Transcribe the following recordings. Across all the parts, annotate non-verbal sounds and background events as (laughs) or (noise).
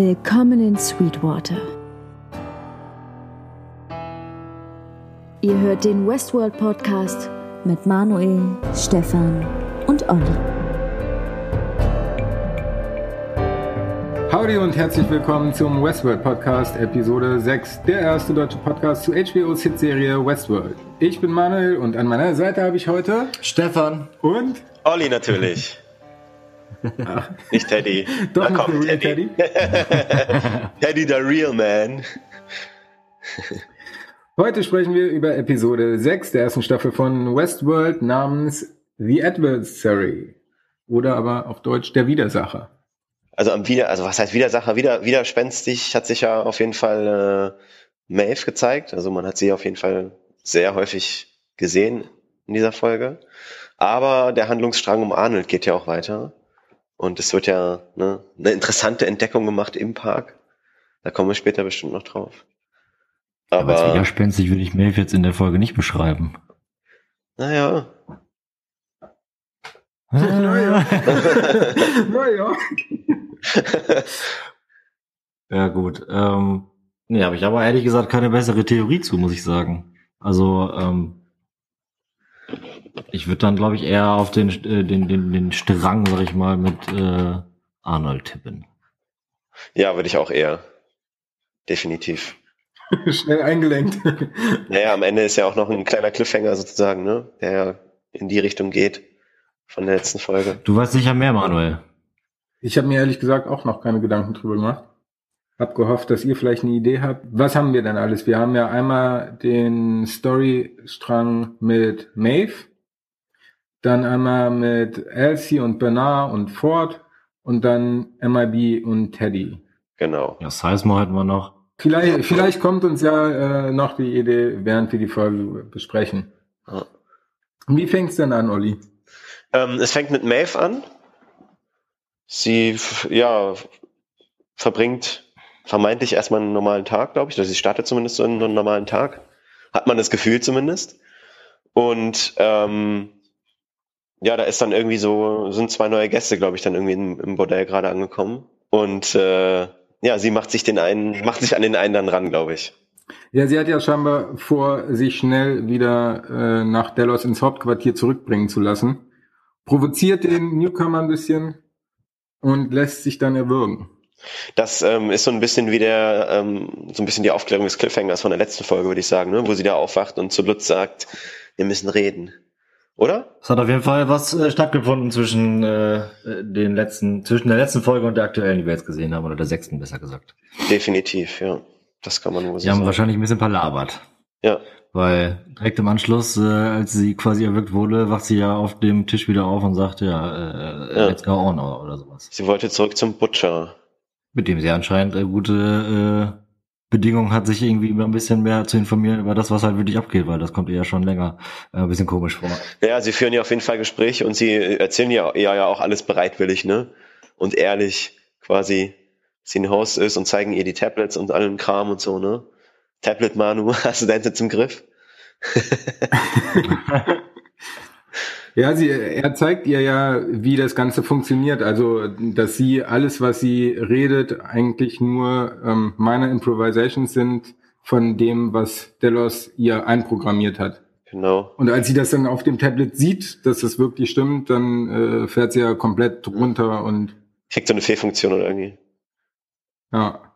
Willkommen in Sweetwater. Ihr hört den Westworld Podcast mit Manuel, Stefan und Olli. Howdy und herzlich willkommen zum Westworld Podcast, Episode 6, der erste deutsche Podcast zu HBO's Hitserie Westworld. Ich bin Manuel und an meiner Seite habe ich heute Stefan und Olli natürlich. Nicht Teddy. (laughs) Doch Na komm, der Teddy. Teddy. (laughs) (laughs) Teddy, the real man. Heute sprechen wir über Episode 6 der ersten Staffel von Westworld namens The Adversary oder aber auf Deutsch der Widersacher. Also am Wider, also was heißt Widersacher? Wieder, widerspenstig hat sich ja auf jeden Fall äh, Maeve gezeigt. Also man hat sie auf jeden Fall sehr häufig gesehen in dieser Folge. Aber der Handlungsstrang um Arnold geht ja auch weiter. Und es wird ja ne, eine interessante Entdeckung gemacht im Park. Da kommen wir später bestimmt noch drauf. Aber als Aber, widerspenstig würde ich Maeve jetzt in der Folge nicht beschreiben. naja. Naja. naja. (laughs) ja gut. Ähm, nee, habe ich aber ehrlich gesagt keine bessere Theorie zu, muss ich sagen. Also ähm, ich würde dann, glaube ich, eher auf den, äh, den, den, den Strang, sag ich mal, mit äh, Arnold tippen. Ja, würde ich auch eher. Definitiv. (laughs) Schnell eingelenkt. (laughs) Naja, am Ende ist ja auch noch ein kleiner Cliffhanger sozusagen, ne? Der ja in die Richtung geht von der letzten Folge. Du weißt sicher mehr, Manuel. Ich habe mir ehrlich gesagt auch noch keine Gedanken drüber gemacht. Hab gehofft, dass ihr vielleicht eine Idee habt. Was haben wir denn alles? Wir haben ja einmal den Storystrang mit Maeve, dann einmal mit Elsie und Bernard und Ford und dann MIB und Teddy. Genau. Ja, Sizemore hätten wir noch. Vielleicht, vielleicht kommt uns ja äh, noch die Idee, während wir die Folge besprechen. Ja. Wie fängt's denn an, Olli? Ähm, es fängt mit Maeve an. Sie, ja, verbringt vermeintlich erstmal einen normalen Tag, glaube ich. Also sie startet zumindest so einen normalen Tag. Hat man das Gefühl zumindest. Und ähm, ja, da ist dann irgendwie so, sind zwei neue Gäste, glaube ich, dann irgendwie im, im Bordell gerade angekommen. Und äh, ja, sie macht sich den einen, (laughs) macht sich an den einen dann ran, glaube ich. Ja, sie hat ja scheinbar vor, sich schnell wieder äh, nach Delos ins Hauptquartier zurückbringen zu lassen. Provoziert den Newcomer ein bisschen und lässt sich dann erwürgen. Das ähm, ist so ein bisschen wie der, ähm, so ein bisschen die Aufklärung des Cliffhangers von der letzten Folge, würde ich sagen, ne? wo sie da aufwacht und zu Lutz sagt, wir müssen reden. Oder? Es hat auf jeden Fall was äh, stattgefunden zwischen äh, den letzten, zwischen der letzten Folge und der aktuellen, die wir jetzt gesehen haben, oder der sechsten besser gesagt. Definitiv, ja. Das kann man wohl so Die haben sagen. wahrscheinlich ein bisschen palabert. Ja, Weil direkt im Anschluss, äh, als sie quasi erwürgt wurde, wacht sie ja auf dem Tisch wieder auf und sagt, ja, äh, Ja. let's go on oder, oder sowas. sie wollte zurück zum Butcher. Mit dem sie anscheinend äh, gute Bedingungen hat, sich irgendwie immer ein bisschen mehr zu informieren über das, was halt wirklich abgeht, weil das kommt ihr ja schon länger äh, ein bisschen komisch vor. Ja, sie führen ja auf jeden Fall Gespräche und sie erzählen ja, ja, ja auch alles bereitwillig, ne? Und ehrlich, quasi, sie ein Host ist und zeigen ihr die Tablets und allen Kram und so, ne? Tablet Manu, (laughs) hast du deins jetzt im Griff? (laughs) (laughs) Ja, sie, er zeigt ihr ja, wie das Ganze funktioniert. Also, dass sie alles, was sie redet, eigentlich nur ähm, meine Improvisations sind von dem, was Delos ihr einprogrammiert hat. Genau. Und als sie das dann auf dem Tablet sieht, dass das wirklich stimmt, dann äh, fährt sie ja komplett runter und Kriegt so eine Fehlfunktion oder irgendwie. ja.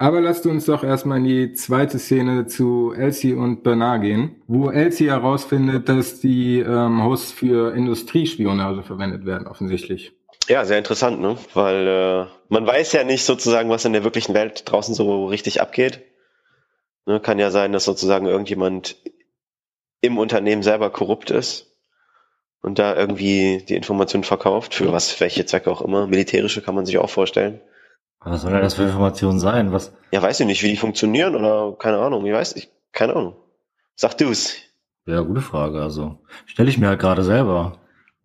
Aber lasst uns doch erstmal in die zweite Szene zu Elsie und Bernard gehen, wo Elsie herausfindet, dass die ähm, Hosts für Industriespionage verwendet werden, offensichtlich. Ja, sehr interessant, ne? Weil äh, man weiß ja nicht sozusagen, was in der wirklichen Welt draußen so richtig abgeht. Ne, kann ja sein, dass sozusagen irgendjemand im Unternehmen selber korrupt ist und da irgendwie die Informationen verkauft, für was, welche Zwecke auch immer. Militärische kann man sich auch vorstellen. Was soll denn das für Informationen sein? Was? Ja, weiß ich nicht, wie die funktionieren oder keine Ahnung. Ich weiß nicht, keine Ahnung. Sag du's. Ja, gute Frage. Also stelle ich mir halt gerade selber.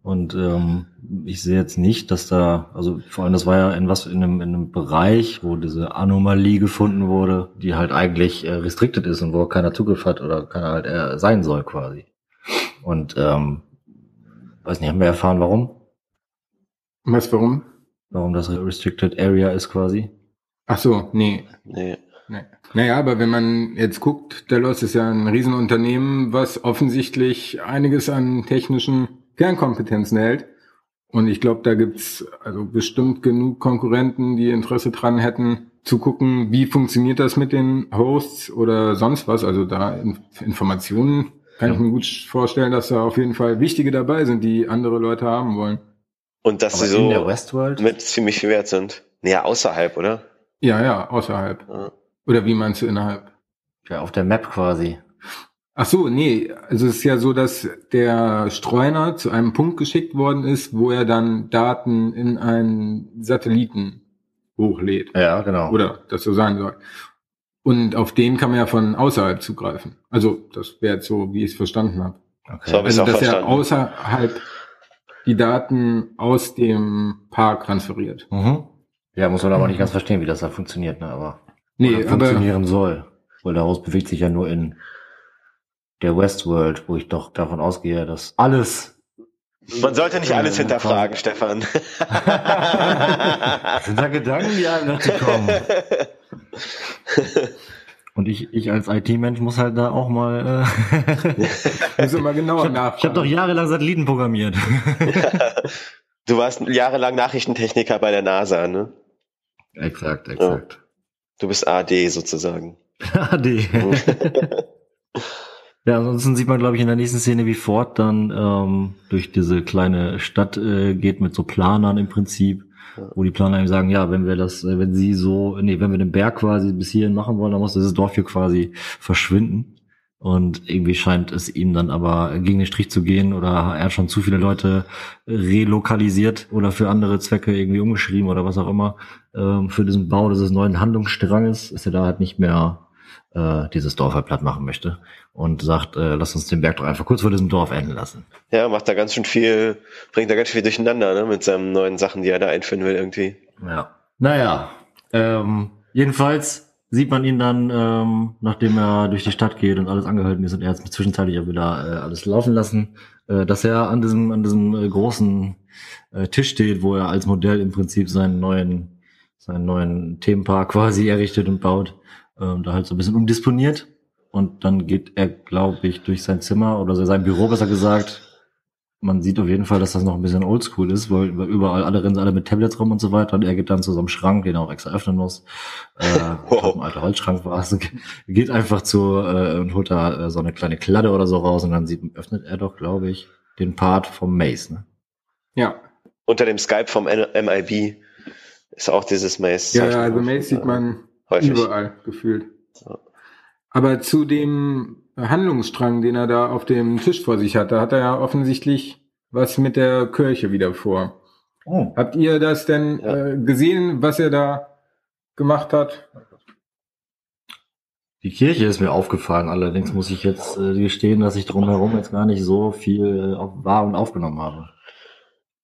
Und ähm, ich sehe jetzt nicht, dass da, also vor allem das war ja in was in einem, in einem Bereich, wo diese Anomalie gefunden wurde, die halt eigentlich äh, restricted ist und wo keiner Zugriff hat oder keiner halt äh, sein soll quasi. Und ähm, weiß nicht, haben wir erfahren, warum? Was, warum? Warum das Restricted Area ist quasi? Ach so, nee. Nee. nee. Naja, aber wenn man jetzt guckt, Delos ist ja ein Riesenunternehmen, was offensichtlich einiges an technischen Kernkompetenzen hält. Und ich glaube, da gibt's also bestimmt genug Konkurrenten, die Interesse dran hätten, zu gucken, wie funktioniert das mit den Hosts oder sonst was. Also da Informationen kann ja. ich mir gut vorstellen, dass da auf jeden Fall wichtige dabei sind, die andere Leute haben wollen. Und dass Aber sie so der Westworld? mit ziemlich viel wert sind. Naja, außerhalb, oder? Ja, ja, außerhalb. Ja. Oder wie meinst du innerhalb? Ja, auf der Map quasi. Ach so, nee, also es ist ja so, dass der Streuner zu einem Punkt geschickt worden ist, wo er dann Daten in einen Satelliten hochlädt. Ja, genau. Oder das so sein soll. Und auf den kann man ja von außerhalb zugreifen. Also das wäre jetzt so, wie ich es verstanden habe. Okay. So hab Also auch dass er verstanden. außerhalb die Daten aus dem Park transferiert. Mhm. Ja, muss man aber nicht ganz verstehen, wie das da funktioniert, ne? Aber Nee, aber funktionieren soll. Weil daraus bewegt sich ja nur in der Westworld, wo ich doch davon ausgehe, dass alles Man sollte nicht alles Ja, hinterfragen, Stefan. (laughs) Sind da Gedanken, die einem dazu kommen. (laughs) Und ich, ich als IT-Mensch muss halt da auch mal. Äh (laughs) wir mal genauer ich nachfragen. habe doch jahrelang Satelliten programmiert. (laughs) Du warst jahrelang Nachrichtentechniker bei der NASA, ne? exakt, exakt. Du bist AD sozusagen. (laughs) AD. ja, ansonsten sieht man, glaube ich, in der nächsten Szene, wie Ford dann ähm, durch diese kleine Stadt äh, geht mit so Planern im Prinzip, Ja. wo die Planer ihm sagen, ja, wenn wir das, äh, wenn sie so, nee, wenn wir den Berg quasi bis hierhin machen wollen, dann muss dieses Dorf hier quasi verschwinden. Und irgendwie scheint es ihm dann aber gegen den Strich zu gehen oder er hat schon zu viele Leute relokalisiert oder für andere Zwecke irgendwie umgeschrieben oder was auch immer ähm, für diesen Bau dieses neuen Handlungsstranges, dass er da halt nicht mehr äh, dieses Dorf halt platt machen möchte und sagt, äh, lass uns den Berg doch einfach kurz vor diesem Dorf enden lassen. Ja, macht da ganz schön viel, bringt da ganz viel durcheinander, ne? Mit seinen neuen Sachen, die er da einführen will irgendwie. Ja. Naja, ähm, jedenfalls sieht man ihn dann, ähm, nachdem er durch die Stadt geht und alles angehalten ist und er jetzt zwischenzeitlich auch wieder äh, alles laufen lassen, äh, dass er an diesem, an diesem äh, großen äh, Tisch steht, wo er als Modell im Prinzip seinen neuen, seinen neuen Themenpark (laughs) quasi errichtet und baut, ähm, da halt so ein bisschen umdisponiert. Und dann geht er, glaube ich, durch sein Zimmer oder sein Büro, besser gesagt, man sieht auf jeden Fall, dass das noch ein bisschen oldschool ist, weil überall alle rennen alle mit Tablets rum und so weiter und er geht dann zu so einem Schrank, den er auch extra öffnen muss. Äh, (laughs) ich glaub, ein alter Holzschrank war es. (laughs) Geht einfach zu äh, und holt da äh, so eine kleine Kladde oder so raus und dann sieht, öffnet er doch, glaube ich, den Part vom Maze. Ne? Ja, Unter dem Skype vom MIB ist auch dieses Maze. ja, ja, also Maze sieht man häufig. überall gefühlt. Ja. Aber zu dem Handlungsstrang, den er da auf dem Tisch vor sich hat, da hat er ja offensichtlich was mit der Kirche wieder vor. Oh. Habt ihr das denn Ja. äh, gesehen, was er da gemacht hat? Die Kirche ist mir aufgefallen, allerdings muss ich jetzt äh, gestehen, dass ich drumherum jetzt gar nicht so viel äh, wahr und aufgenommen habe.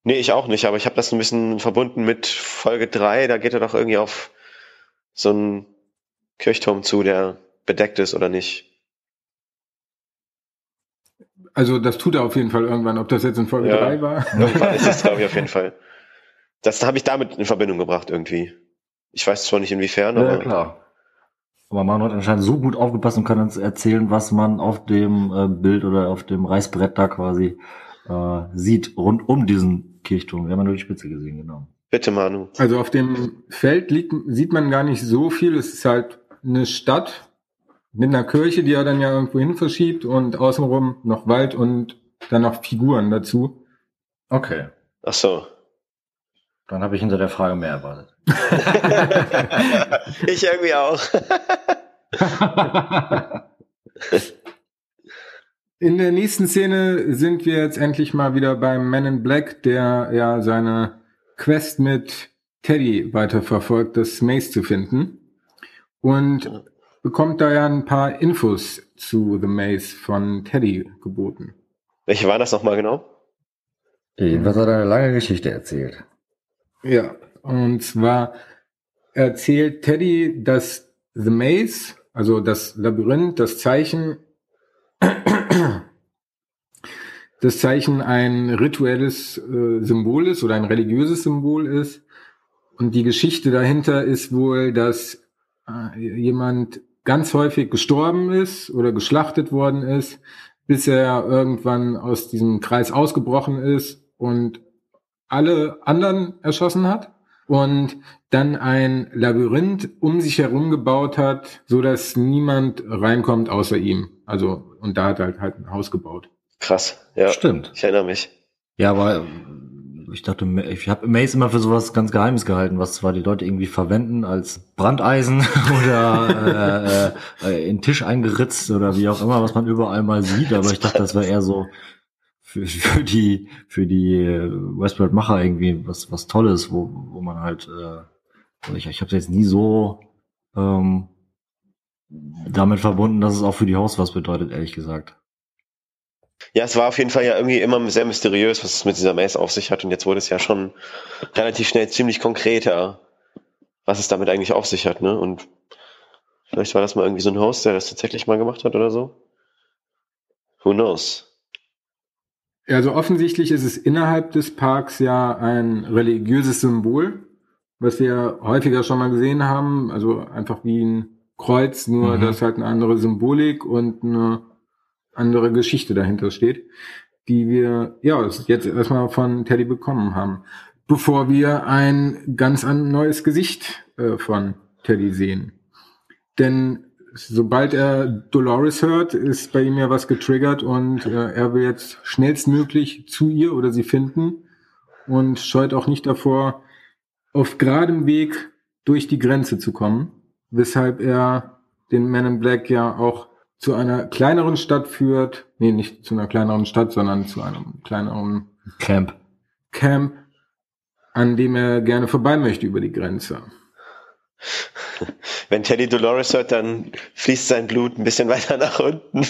Nee, ich auch nicht, aber ich habe das ein bisschen verbunden mit Folge 3, da geht er doch irgendwie auf so einen Kirchturm zu, der bedeckt ist oder nicht. Also das tut er auf jeden Fall irgendwann, ob das jetzt in Folge Ja. 3 war. Irgendwann ist es, glaube ich, auf jeden Fall. Das habe ich damit in Verbindung gebracht irgendwie. Ich weiß zwar nicht inwiefern, Ja, aber klar. Aber man hat anscheinend so gut aufgepasst und kann uns erzählen, was man auf dem äh, Bild oder auf dem Reißbrett da quasi äh, sieht, rund um diesen Kirchturm. Wir haben ja nur die Spitze gesehen, genau. Bitte Manu. Also auf dem Feld liegt, sieht man gar nicht so viel. Es ist halt eine Stadt mit einer Kirche, die er dann ja irgendwo hin verschiebt und außenrum noch Wald und dann noch Figuren dazu. Okay. Ach so. Dann habe ich hinter der Frage mehr erwartet. (laughs) ich irgendwie auch. (laughs) In der nächsten Szene sind wir jetzt endlich mal wieder beim Man in Black, der ja seine Quest mit Teddy weiterverfolgt, das Maze zu finden. Und bekommt da ja ein paar Infos zu The Maze von Teddy geboten. Welche waren das nochmal genau? Jedenfalls hat er eine lange Geschichte erzählt. Ja, und zwar erzählt Teddy, dass The Maze, also das Labyrinth, das Zeichen, das Zeichen ein rituelles äh, Symbol ist oder ein religiöses Symbol ist Und die Geschichte dahinter ist wohl, dass äh, jemand ganz häufig gestorben ist oder geschlachtet worden ist, bis er irgendwann aus diesem Kreis ausgebrochen ist und alle anderen erschossen hat und dann ein Labyrinth um sich herum gebaut hat, so dass niemand reinkommt außer ihm. Also und da hat er halt, halt ein Haus gebaut. Krass, ja. Stimmt. Ich erinnere mich. Ja, aber ich dachte, ich habe Mace immer für sowas ganz Geheimes gehalten, was zwar die Leute irgendwie verwenden als Brandeisen (laughs) oder äh, äh, in Tisch eingeritzt oder wie auch immer, was man überall mal sieht, aber ich dachte, das wäre eher so für, für die für die Westworld-Macher irgendwie was was Tolles, wo wo man halt äh, ich, ich habe jetzt nie so ähm, damit verbunden, dass es auch für die Host was bedeutet, ehrlich gesagt. Ja, es war auf jeden Fall ja irgendwie immer sehr mysteriös, was es mit dieser Maze auf sich hat. Und jetzt wurde es ja schon relativ schnell ziemlich konkreter, was es damit eigentlich auf sich hat. Ne? Und vielleicht war das mal irgendwie so ein Host, der das tatsächlich mal gemacht hat oder so. Who knows? Also offensichtlich ist es innerhalb des Parks ja ein religiöses Symbol, was wir häufiger schon mal gesehen haben. Also einfach wie ein Kreuz, nur mhm. dass halt eine andere Symbolik und eine andere Geschichte dahinter steht, die wir ja jetzt erstmal von Teddy bekommen haben, bevor wir ein ganz neues Gesicht äh, von Teddy sehen. Denn sobald er Dolores hört, ist bei ihm ja was getriggert und äh, er will jetzt schnellstmöglich zu ihr oder sie finden und scheut auch nicht davor, auf geradem Weg durch die Grenze zu kommen, weshalb er den Man in Black ja auch zu einer kleineren Stadt führt, nee, nicht zu einer kleineren Stadt, sondern zu einem kleineren Camp. Camp, an dem er gerne vorbei möchte über die Grenze. (laughs) Wenn Teddy Dolores hört, dann fließt sein Blut ein bisschen (laughs) weiter nach unten. (laughs)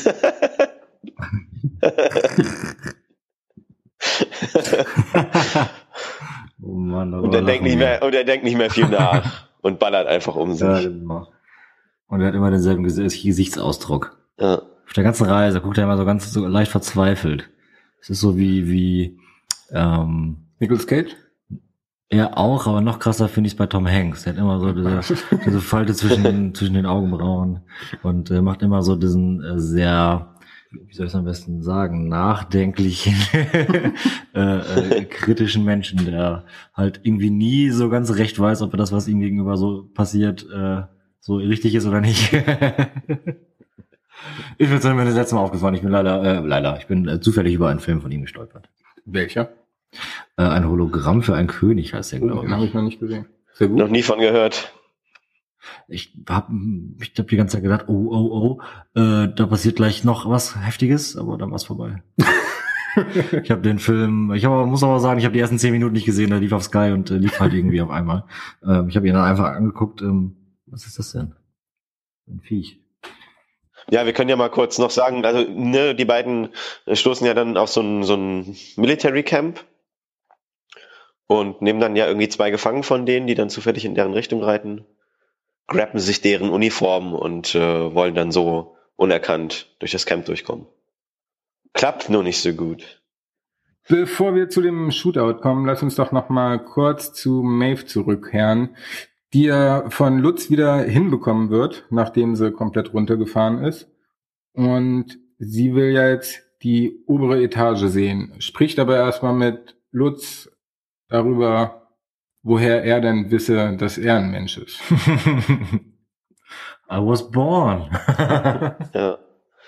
oh Mann, und er denkt nicht mehr, und er denkt nicht mehr viel nach und ballert einfach um sich. Ja, genau. Und er hat immer denselben Gesichtsausdruck. Ja. Auf der ganzen Reise guckt er immer so ganz so leicht verzweifelt. Es ist so wie, wie ähm, Nicholas Cage? Ja, auch, aber noch krasser finde ich es bei Tom Hanks. Der hat immer so (laughs) diese, diese Falte zwischen, zwischen den Augenbrauen und äh, macht immer so diesen äh, sehr, wie soll ich es am besten sagen, nachdenklichen, (laughs) äh, äh, kritischen Menschen, der halt irgendwie nie so ganz recht weiß, ob er das, was ihm gegenüber so passiert, äh, so richtig ist oder nicht. (laughs) Ich bin mir das letzte Mal aufgefallen. Ich bin leider, äh, leider, ich bin äh, zufällig über einen Film von ihm gestolpert. Welcher? Äh, ein Hologramm für einen König heißt der, oh, glaube ich. habe ich noch nicht gesehen. Sehr gut. Noch nie von gehört. Ich habe ich hab die ganze Zeit gedacht, oh, oh, oh, äh, da passiert gleich noch was Heftiges, aber dann war's vorbei. (laughs) ich habe den Film, ich hab, muss aber sagen, ich habe die ersten zehn Minuten nicht gesehen, der lief auf Sky und äh, lief halt irgendwie auf einmal. Ähm, ich habe ihn dann einfach angeguckt, ähm, was ist das denn? Ein Viech. Ja, wir können ja mal kurz noch sagen, also ne, die beiden stoßen ja dann auf so ein, so ein Military Camp und nehmen dann ja irgendwie zwei Gefangen von denen, die dann zufällig in deren Richtung reiten, grappen sich deren Uniformen und äh, wollen dann so unerkannt durch das Camp durchkommen. Klappt nur nicht so gut. Bevor wir zu dem Shootout kommen, lass uns doch noch mal kurz zu Maeve zurückkehren, die er von Lutz wieder hinbekommen wird, nachdem sie komplett runtergefahren ist. Und sie will ja jetzt die obere Etage sehen, spricht aber erstmal mit Lutz darüber, woher er denn wisse, dass er ein Mensch ist. (laughs) I was born. ja.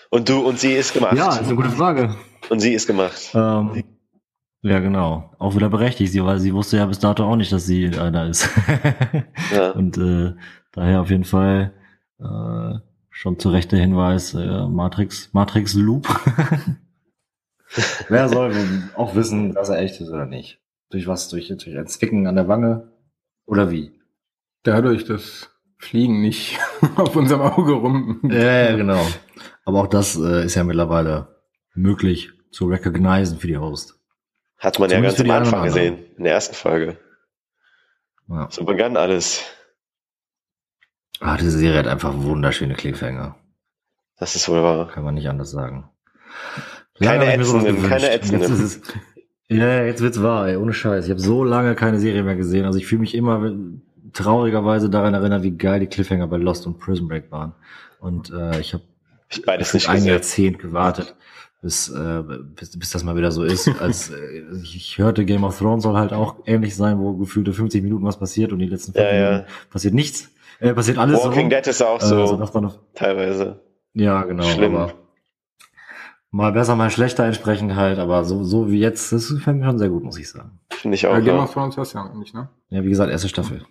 Und du und sie ist gemacht. Ja, ist eine gute Frage. Und sie ist gemacht. Ähm, ja, genau. Auch wieder berechtigt, sie, weil sie wusste ja bis dato auch nicht, dass sie einer ist. (laughs) ja. Und äh, daher auf jeden Fall äh, schon zu Recht der Hinweis, äh, Matrix, Matrix Loop. (laughs) Wer soll auch wissen, dass er echt ist oder nicht? Durch was? Durch, durch ein Zwicken an der Wange? Oder wie? Dadurch, dass Fliegen nicht (laughs) auf unserem Auge rum. Ja, ja, genau. Aber auch das äh, ist ja mittlerweile möglich zu recognizen für die Host. Hat man Zumindest ja ganz am Anfang gesehen, in der ersten Folge. Ja. So begann alles. Ah, diese Serie hat einfach wunderschöne Cliffhanger. Das ist wohl wahr. Kann man nicht anders sagen. Keine ätzenden, keine ätzenden. Jetzt Ja, jetzt wird's wahr, ey, ohne Scheiß. Ich habe so lange keine Serie mehr gesehen. Also ich fühle mich immer traurigerweise daran erinnert, wie geil die Cliffhanger bei Lost und Prison Break waren. Und äh, ich habe beides nicht ein gesehen. Jahrzehnt gewartet, bis, äh, bis, bis das mal wieder so ist. (laughs) Als äh, ich hörte, Game of Thrones soll halt auch ähnlich sein, wo gefühlte 50 Minuten was passiert und die letzten fünf Ja, ja. Minuten passiert nichts. Äh, passiert alles Walking so. Dead ist auch Äh, so, so man noch, teilweise. ja, genau. Schlimm. Aber mal besser, mal schlechter entsprechend halt, aber so, so wie jetzt, das fand ich schon sehr gut, muss ich sagen. Finde ich auch. Ja, Game Ja. of Thrones hast du ja noch nicht, ne? Ja, wie gesagt, erste Staffel.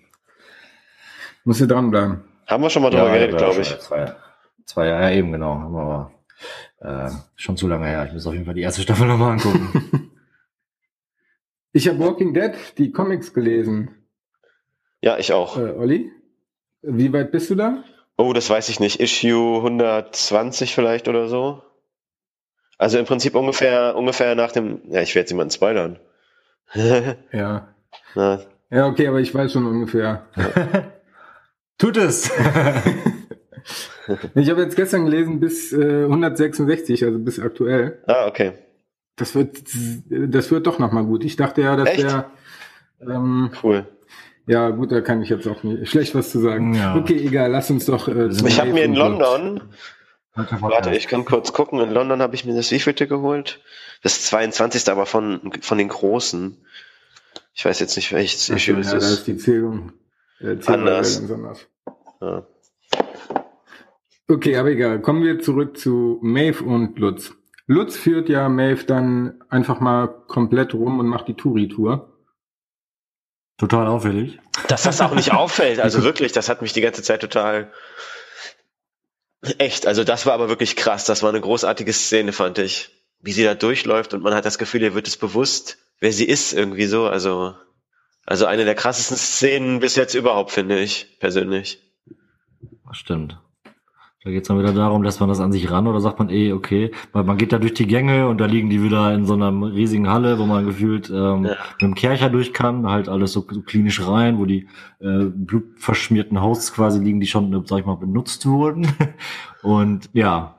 Musst du dranbleiben. Haben wir schon mal drüber geredet, ja, glaube schon ich. Zwei, zwei Jahre, ja, eben, genau. Haben wir aber äh, schon zu lange her. Ich muss auf jeden Fall die erste Staffel nochmal angucken. (laughs) Ich habe Walking Dead, die Comics gelesen. Ja, ich auch. Äh, Olli, wie weit bist du da? Oh, das weiß ich nicht. Issue 120 vielleicht oder so. Also im Prinzip ungefähr, ungefähr nach dem, ja, ich werde jetzt jemanden spoilern. (laughs) Ja. Na, Ja, okay, aber ich weiß schon ungefähr. (laughs) Tut es! Ich habe jetzt gestern gelesen bis äh, 166, also bis aktuell. ah, okay. Das wird, das wird doch nochmal gut. Ich dachte ja, das Echt? wäre, ähm, Cool. ja gut, da kann ich jetzt auch nicht schlecht was zu sagen. Ja. Okay, egal, lass uns doch. Äh, Ich habe mir in London, warte, ich kann kurz gucken, in London habe ich mir das wievielte geholt? Das 22. aber von, von den Großen. Ich weiß jetzt nicht, welches Ach, Issue ja, es da ist. ist die Zählung. Äh, Zählung Anders. anders. Ja. Okay, aber egal. Kommen wir zurück zu Maeve und Lutz. Lutz führt ja Maeve dann einfach mal komplett rum und macht die Touri-Tour. Total auffällig. Dass das auch nicht (laughs) auffällt, also wirklich, das hat mich die ganze Zeit total echt, also das war aber wirklich krass, das war eine großartige Szene, fand ich. Wie sie da durchläuft und man hat das Gefühl, ihr wird es bewusst, wer sie ist, irgendwie so, also, also eine der krassesten Szenen bis jetzt überhaupt, finde ich, persönlich. Das stimmt. Da geht's dann wieder darum, lässt man das an sich ran oder sagt man, eh, okay, weil man geht da durch die Gänge und da liegen die wieder in so einer riesigen Halle, wo man gefühlt ähm, Ja. mit dem Kercher durch kann, halt alles so, so klinisch rein, wo die äh, blutverschmierten Hosts quasi liegen, die schon, sag ich mal, benutzt wurden. (laughs) Und ja,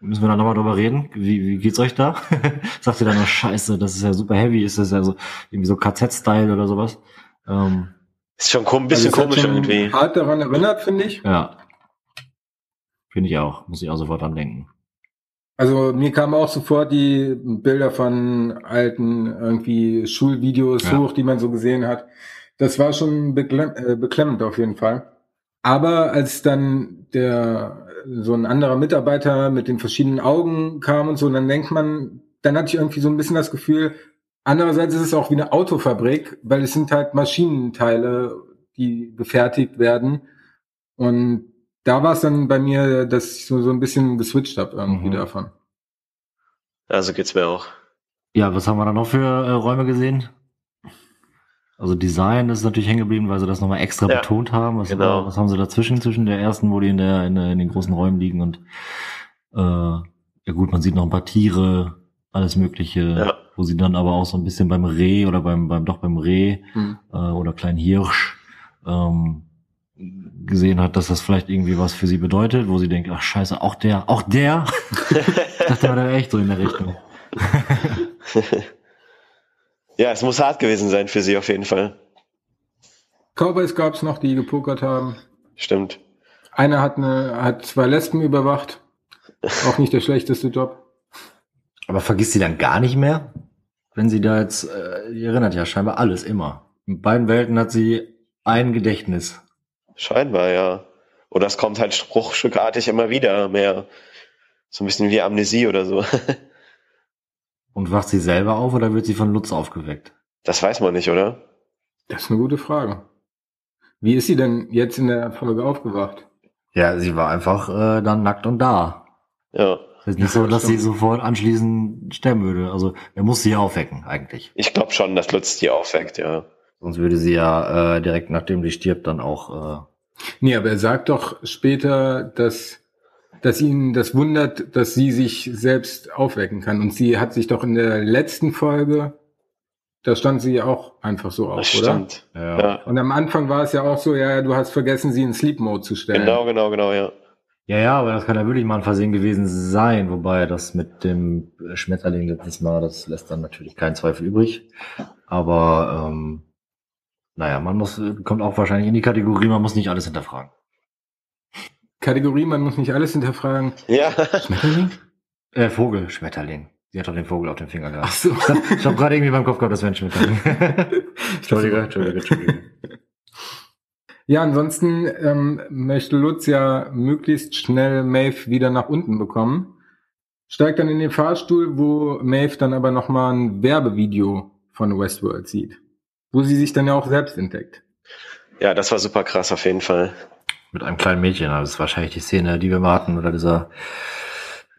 müssen wir da nochmal drüber reden. Wie, wie geht's euch da? (laughs) Sagt ihr dann noch, scheiße, das ist ja super heavy, ist das ja so irgendwie so KZ-Style oder sowas? Ähm, Ist schon ein bisschen Also komisch schon irgendwie. Hart daran erinnert, finde ich. ja. Finde ich auch, muss ich auch sofort dran denken. Also mir kamen auch sofort die Bilder von alten irgendwie Schulvideos Ja. hoch, die man so gesehen hat. Das war schon beklemm, äh, beklemmend auf jeden Fall. Aber als dann der so ein anderer Mitarbeiter mit den verschiedenen Augen kam und so, dann denkt man, dann hatte ich irgendwie so ein bisschen das Gefühl, andererseits ist es auch wie eine Autofabrik, weil es sind halt Maschinenteile, die gefertigt werden. Und da war es dann bei mir, dass ich so, so ein bisschen geswitcht habe irgendwie Mhm. davon. Also geht's mir auch. Ja, was haben wir da noch für äh, Räume gesehen? Also Design ist natürlich hängen geblieben, weil sie das nochmal extra Ja, betont haben. Was, genau. was haben sie dazwischen, zwischen der ersten, wo die in, der, in, der, in den großen Räumen liegen und äh, ja gut, man sieht noch ein paar Tiere, alles mögliche, Ja. wo sie dann aber auch so ein bisschen beim Reh oder beim, beim doch beim Reh Hm. äh, oder kleinen Hirsch ähm, gesehen hat, dass das vielleicht irgendwie was für sie bedeutet, wo sie denkt, ach scheiße, auch der, auch der. (laughs) ich dachte, war der echt so in der Richtung. (laughs) Ja, es muss hart gewesen sein für sie auf jeden Fall. Cowboys gab es noch, die gepokert haben. Stimmt. Einer hat, eine, hat zwei Lesben überwacht. Auch nicht der schlechteste Job. Aber vergisst sie dann gar nicht mehr? Wenn sie da jetzt, äh, die erinnert ja scheinbar alles immer. In beiden Welten hat sie ein Gedächtnis. Scheinbar, ja. Oder es kommt halt spruchstückartig immer wieder mehr. So ein bisschen wie Amnesie oder so. (laughs) Und wacht sie selber auf oder wird sie von Lutz aufgeweckt? Das weiß man nicht, oder? Das ist eine gute Frage. Wie ist sie denn jetzt in der Folge aufgewacht? Ja, sie war einfach äh, dann nackt und da. Ja. Es ist nicht so, dass sie sofort anschließend sterben würde. Also er muss sie aufwecken, eigentlich. Ich glaube schon, dass Lutz die aufweckt, ja. Sonst würde sie ja äh, direkt nachdem sie stirbt dann auch. Äh, Nee, aber er sagt doch später, dass, dass ihn das wundert, dass sie sich selbst aufwecken kann. Und sie hat sich doch in der letzten Folge, da stand sie auch einfach so auf, Das oder? stimmt. ja. Ja. Und am Anfang war es ja auch so, ja, du hast vergessen, sie in Sleep Mode zu stellen. Genau, genau, genau, ja. Ja, ja, aber das kann ja wirklich mal ein Versehen gewesen sein, wobei das mit dem Schmetterling letztes Mal, das lässt dann natürlich keinen Zweifel übrig. Aber ähm, naja, man muss, kommt auch wahrscheinlich in die Kategorie, man muss nicht alles hinterfragen. Kategorie, man muss nicht alles hinterfragen. Ja. Schmetterling? Äh, Vogel, Schmetterling. Sie hat doch den Vogel auf dem Finger gehabt. Ach so. Ich hab, ich hab gerade irgendwie beim Kopf gehabt, das wäre ein Schmetterling. (laughs) Entschuldige, Entschuldige, Entschuldige. Ja, ansonsten ähm, möchte Lutz ja möglichst schnell Maeve wieder nach unten bekommen. Steigt dann in den Fahrstuhl, wo Maeve dann aber nochmal ein Werbevideo von Westworld sieht. Wo sie sich dann ja auch selbst entdeckt. Ja, das war super krass auf jeden Fall. Mit einem kleinen Mädchen, das ist wahrscheinlich die Szene, die wir mal hatten, oder dieser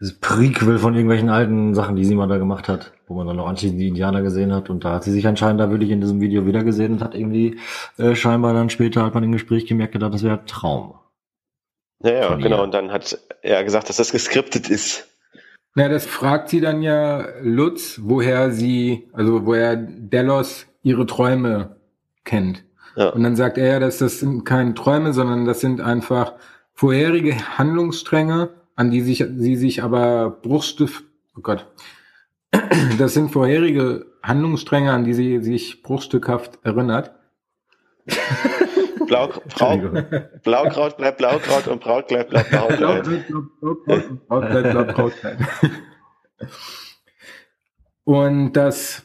dieses Prequel von irgendwelchen alten Sachen, die sie mal da gemacht hat, wo man dann noch anschließend die Indianer gesehen hat. Und da hat sie sich anscheinend da wirklich in diesem Video wieder gesehen und hat irgendwie äh, scheinbar dann später, hat man im Gespräch gemerkt, gedacht, das wäre ein Traum. Ja, ja, genau. ihr. Und dann hat er gesagt, dass das geskriptet ist. Na, das fragt sie dann ja Lutz, woher sie, also woher Delos ihre Träume kennt. Ja. Und dann sagt er ja, dass das sind keine Träume, sondern das sind einfach vorherige Handlungsstränge, an die sich, sie sich aber Bruchstift, oh Gott, das sind vorherige Handlungsstränge, an die sie sich bruchstückhaft erinnert. Blau, Braut, Blaukraut bleibt Blaukraut und Braut bleibt bleibt Brautkleid. Brautkleid, Brautkleid. Und das,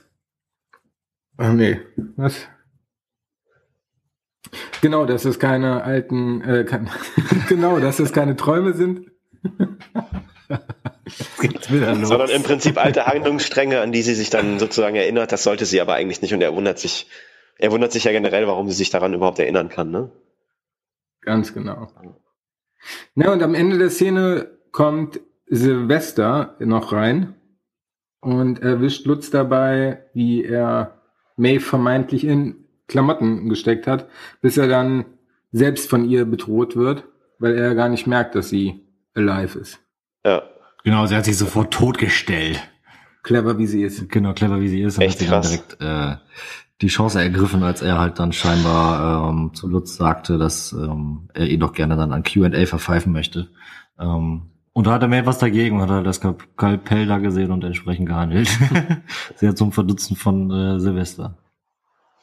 oh nee, was? Genau, dass es keine alten, äh, kein, (laughs) genau, dass es keine Träume sind. (laughs) Sondern im Prinzip alte Handlungsstränge, an die sie sich dann sozusagen erinnert, das sollte sie aber eigentlich nicht. Und er wundert sich, er wundert sich ja generell, warum sie sich daran überhaupt erinnern kann, ne? Ganz genau. Na, und am Ende der Szene kommt Silvester noch rein und erwischt Lutz dabei, wie er May vermeintlich in Klamotten gesteckt hat, bis er dann selbst von ihr bedroht wird, weil er gar nicht merkt, dass sie alive ist. Ja. Genau, sie hat sich sofort totgestellt. Clever wie sie ist. Genau, clever wie sie ist, Echt hat sie dann krass. direkt äh, die Chance ergriffen, als er halt dann scheinbar ähm, zu Lutz sagte, dass ähm, er ihn doch gerne dann an Q&A verpfeifen möchte. Ähm, und da hat er mehr was dagegen, hat er das Kalpell da gesehen und entsprechend gehandelt. (laughs) Sehr zum Verdutzen von äh, Silvester.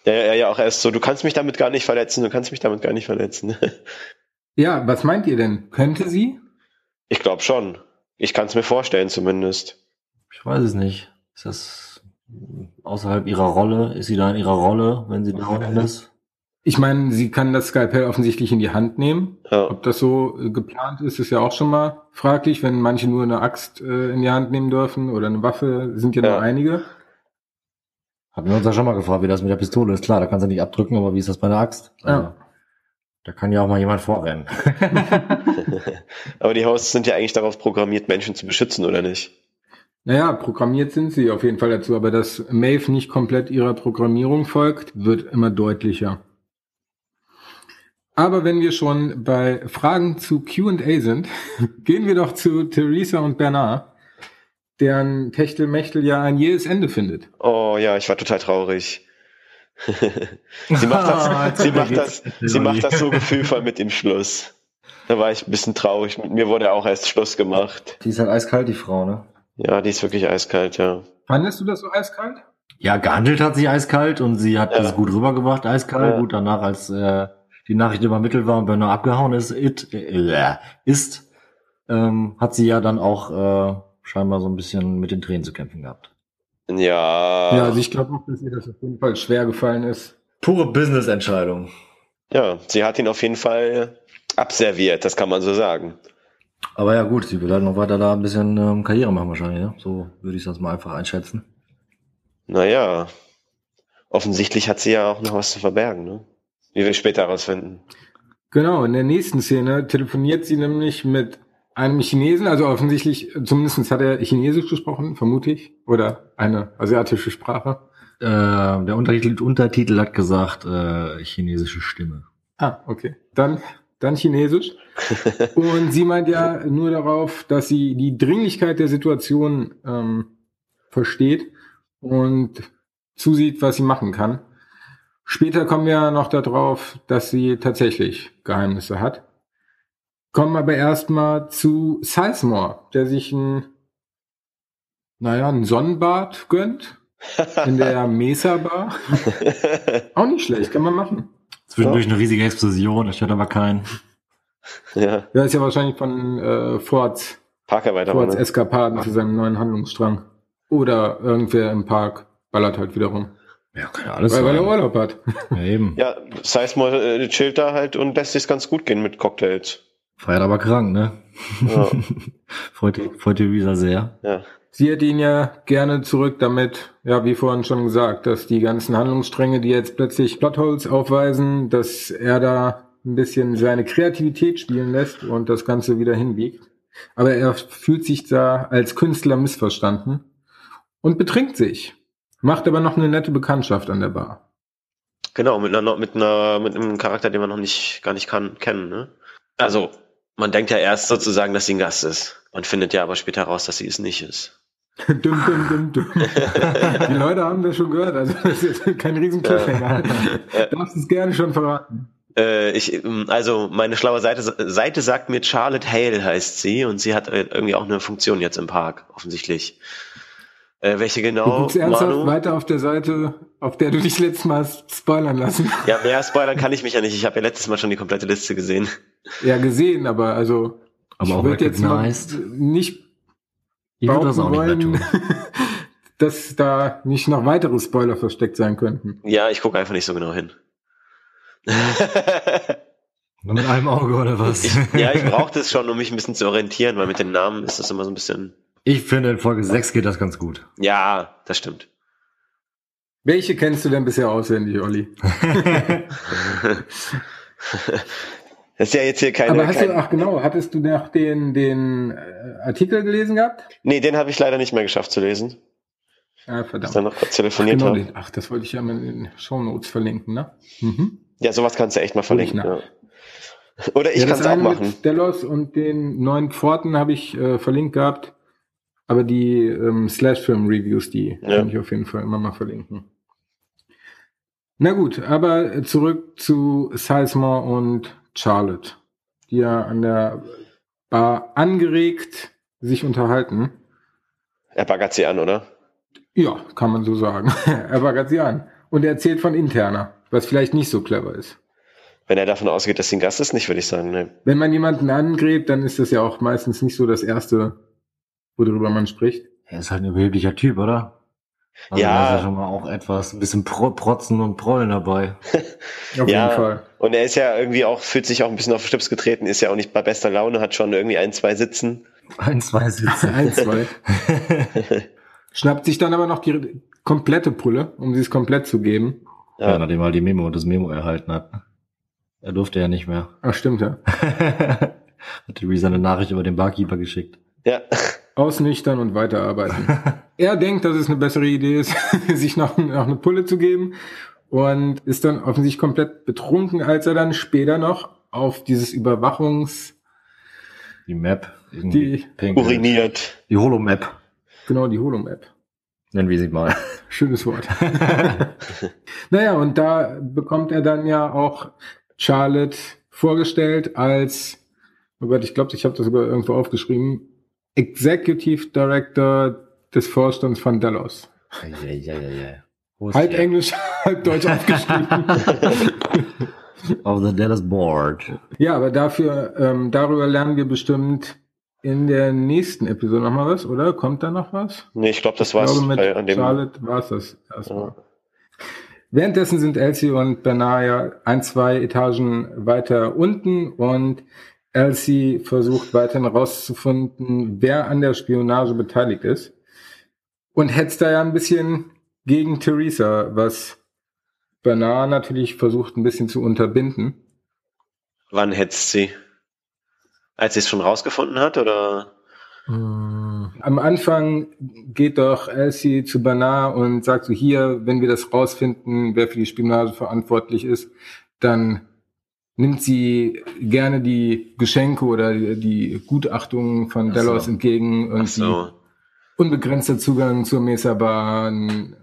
Ja, ja, ja, auch erst so, du kannst mich damit gar nicht verletzen, du kannst mich damit gar nicht verletzen. (laughs) Ja, was meint ihr denn? Könnte sie? Ich glaube schon. Ich kann es mir vorstellen zumindest. Ich weiß es nicht. Ist das außerhalb ihrer Rolle? Ist sie da in ihrer Rolle, wenn sie da unten ist? Ich meine, sie kann das Skalpell offensichtlich in die Hand nehmen. Ja. Ob das so äh, geplant ist, ist ja auch schon mal fraglich, wenn manche nur eine Axt äh, in die Hand nehmen dürfen oder eine Waffe, sind ja, Ja. nur einige. Hatten wir uns ja schon mal gefragt, wie das mit der Pistole ist. Klar, da kannst du nicht abdrücken, aber wie ist das bei der Axt? Also, Ja. Da kann ja auch mal jemand vorrennen. (laughs) (laughs) Aber die Hosts sind ja eigentlich darauf programmiert, Menschen zu beschützen, oder nicht? Naja, programmiert sind sie auf jeden Fall dazu, aber dass Maeve nicht komplett ihrer Programmierung folgt, wird immer deutlicher. Aber wenn wir schon bei Fragen zu Q&A sind, (laughs) gehen wir doch zu Theresa und Bernard, deren Techtelmechtel ja ein jähes Ende findet. Oh ja, ich war total traurig. (laughs) sie macht das, sie macht das, sie macht das so gefühlvoll mit dem Schluss. Da war ich ein bisschen traurig. Mit mir wurde auch erst Schluss gemacht. Die ist halt eiskalt, die Frau, ne? Ja, die ist wirklich eiskalt, ja. Fandest du das so eiskalt? Ja, gehandelt hat sie eiskalt und sie hat Ja. das gut rübergebracht, eiskalt. Ja. Gut, danach, als äh, die Nachricht übermittelt war und Bernard abgehauen ist, it, äh, ist, ähm, hat sie ja dann auch äh, scheinbar so ein bisschen mit den Tränen zu kämpfen gehabt. Ja. Ja, also ich glaube auch, dass ihr das auf jeden Fall schwer gefallen ist. Pure Business-Entscheidung. ja, sie hat ihn auf jeden Fall abserviert, das kann man so sagen. Aber ja gut, sie will halt noch weiter da ein bisschen ähm, Karriere machen wahrscheinlich, ne? So würde ich das mal einfach einschätzen. Naja, offensichtlich hat sie ja auch noch was zu verbergen, ne? Wie wir später herausfinden. Genau, in der nächsten Szene telefoniert sie nämlich mit einem Chinesen, also offensichtlich, zumindest hat er Chinesisch gesprochen, vermute ich, oder eine asiatische Sprache. Äh, der Untertitel, Untertitel hat gesagt, äh, chinesische Stimme. Ah, okay. Dann, dann Chinesisch. (laughs) Und sie meint ja nur darauf, dass sie die Dringlichkeit der Situation ähm, versteht und zusieht, was sie machen kann. Später kommen wir noch darauf, dass sie tatsächlich Geheimnisse hat. kommen aber erstmal zu Sizemore, der sich ein, naja, ein Sonnenbad gönnt (laughs) in der Mesa Bar. (laughs) Auch nicht schlecht, kann man machen. Zwischendurch eine riesige Explosion, das stört aber keinen. ja, Ja, ist ja wahrscheinlich von äh, Fords. Fords? Eskapaden zu seinem neuen Handlungsstrang. Oder irgendwer im Park ballert halt wieder rum. Ja, kann ja alles Weil, weil er. Urlaub hat. Ja, eben. Ja, Sizemore äh, chillt da halt und lässt sich's ganz gut gehen mit Cocktails. Feiert aber krank, ne? Ja. (laughs) freut, freut die Visa sehr. Ja. Sie hätte ihn ja gerne zurück damit, ja, wie vorhin schon gesagt, dass die ganzen Handlungsstränge, die jetzt plötzlich Plotholes aufweisen, dass er da ein bisschen seine Kreativität spielen lässt und das Ganze wieder hinbiegt. Aber er fühlt sich da als Künstler missverstanden und betrinkt sich, macht aber noch eine nette Bekanntschaft an der Bar. Genau, mit einer, mit einer, mit einem Charakter, den wir noch nicht, gar nicht kann, kennen, ne? Also, man denkt ja erst sozusagen, dass sie ein Gast ist. Man findet ja aber später raus, dass sie es nicht ist. (laughs) dum, dum, dum, dum. (laughs) Die Leute haben das schon gehört, also das ist jetzt kein riesen Cliffhanger. (laughs) Darfst es gerne schon verraten. Äh, ich, also meine schlaue Seite, Seite sagt mir Charlotte Hale heißt sie und sie hat äh, irgendwie auch eine Funktion jetzt im Park, offensichtlich. Äh, welche Du genau? guckst ernsthaft Manu? weiter auf der Seite, auf der du dich letztes Mal hast spoilern lassen. Ja, mehr spoilern kann ich mich ja nicht. Ich habe ja letztes Mal schon die komplette Liste gesehen. Ja, gesehen, aber also Aber ich auch würde jetzt mal nicht Ich würde das auch nicht mehr wollen, tun. (laughs) dass da nicht noch weitere Spoiler versteckt sein könnten. Ja, ich gucke einfach nicht so genau hin. Nur mit einem Auge oder was? ich, ja, ich brauche das schon, um mich ein bisschen zu orientieren, weil mit den Namen ist das immer so ein bisschen. Ich finde, in Folge 6 geht das ganz gut. Ja, das stimmt. Welche kennst du denn bisher auswendig, Olli? (laughs) (laughs) Das ist ja jetzt hier keine. aber hast kein, du, ach genau, hattest du noch den, den äh, Artikel gelesen gehabt? nee, den habe ich leider nicht mehr geschafft zu lesen. Ah, Dass verdammt. dann noch kurz telefoniert Genau, habe. den, ach, das wollte ich ja mal in den Shownotes verlinken, ne? Mhm. Ja, sowas kannst du echt mal verlinken. Ja. Oder ich ja, kann es das auch eine machen. Mit Delos und den neuen Pforten habe ich äh, verlinkt gehabt. Aber die ähm, Slash-Film-Reviews, die Ja. kann ich auf jeden Fall immer mal verlinken. Na gut, aber zurück zu Sizemore und Charlotte, die ja an der Bar angeregt sich unterhalten. Er baggert sie an, oder? Ja, kann man so sagen. (laughs) er baggert sie an. Und er erzählt von Interna, was vielleicht nicht so clever ist. Wenn er davon ausgeht, dass sie ein Gast ist, nicht, würde ich sagen. Nee. Wenn man jemanden angrebt, dann ist das ja auch meistens nicht so das Erste, worüber man spricht. Er ist halt ein überheblicher Typ, oder? Also Ja. Da ist ja schon mal auch etwas, ein bisschen Pro Protzen und Prollen dabei. (laughs) Auf Ja. jeden Fall. Und er ist ja irgendwie auch, fühlt sich auch ein bisschen auf den Schlips getreten, ist ja auch nicht bei bester Laune, hat schon irgendwie ein, zwei Sitzen. Ein, zwei Sitze. Ein, zwei. (laughs) Schnappt sich dann aber noch die komplette Pulle, um sie es komplett zu geben. Ja, Ja. nachdem er die Memo, das Memo erhalten hat. Er durfte ja nicht mehr. Ach, stimmt ja. (laughs) hat Theresa eine Nachricht über den Barkeeper geschickt. Ja. Ausnüchtern und weiterarbeiten. (laughs) er denkt, dass es eine bessere Idee ist, (laughs) sich noch, noch eine Pulle zu geben und ist dann offensichtlich komplett betrunken, als er dann später noch auf dieses Überwachungs, Die Map. Die pink. Uriniert. Die Holo-Map. genau die Holo-Map. Nennen wir sie mal. Schönes Wort. (laughs) naja, und da bekommt er dann ja auch Charlotte vorgestellt als, oh Gott, ich glaube, ich habe das sogar irgendwo aufgeschrieben, Executive Director des Vorstands von Delos. ja, ja, ja, ja. Halb der? Englisch, (laughs) halb Deutsch aufgeschrieben. (laughs) Of the Dallas Board. ja, aber dafür, ähm, darüber lernen wir bestimmt in der nächsten Episode nochmal was, oder? Kommt da noch was? Nee, ich glaube, das Ich war's. glaube, mit bei, an dem, Charlotte war es das erstmal. Ja. Währenddessen sind Elsie und Bernard ja ein, zwei Etagen weiter unten und Elsie versucht weiterhin herauszufinden, wer an der Spionage beteiligt ist. Und hetzt da ja ein bisschen gegen Theresa, was Bernard natürlich versucht ein bisschen zu unterbinden. Wann hetzt sie? Als sie es schon rausgefunden hat, oder? Am Anfang geht doch Elsie zu Bernard und sagt so, hier, wenn wir das rausfinden, wer für die Spionage verantwortlich ist, dann nimmt sie gerne die Geschenke oder die, Gutachtungen von Ach so. Delos entgegen. Ach Irgendwie so. unbegrenzter Zugang zur Mesa Bahn,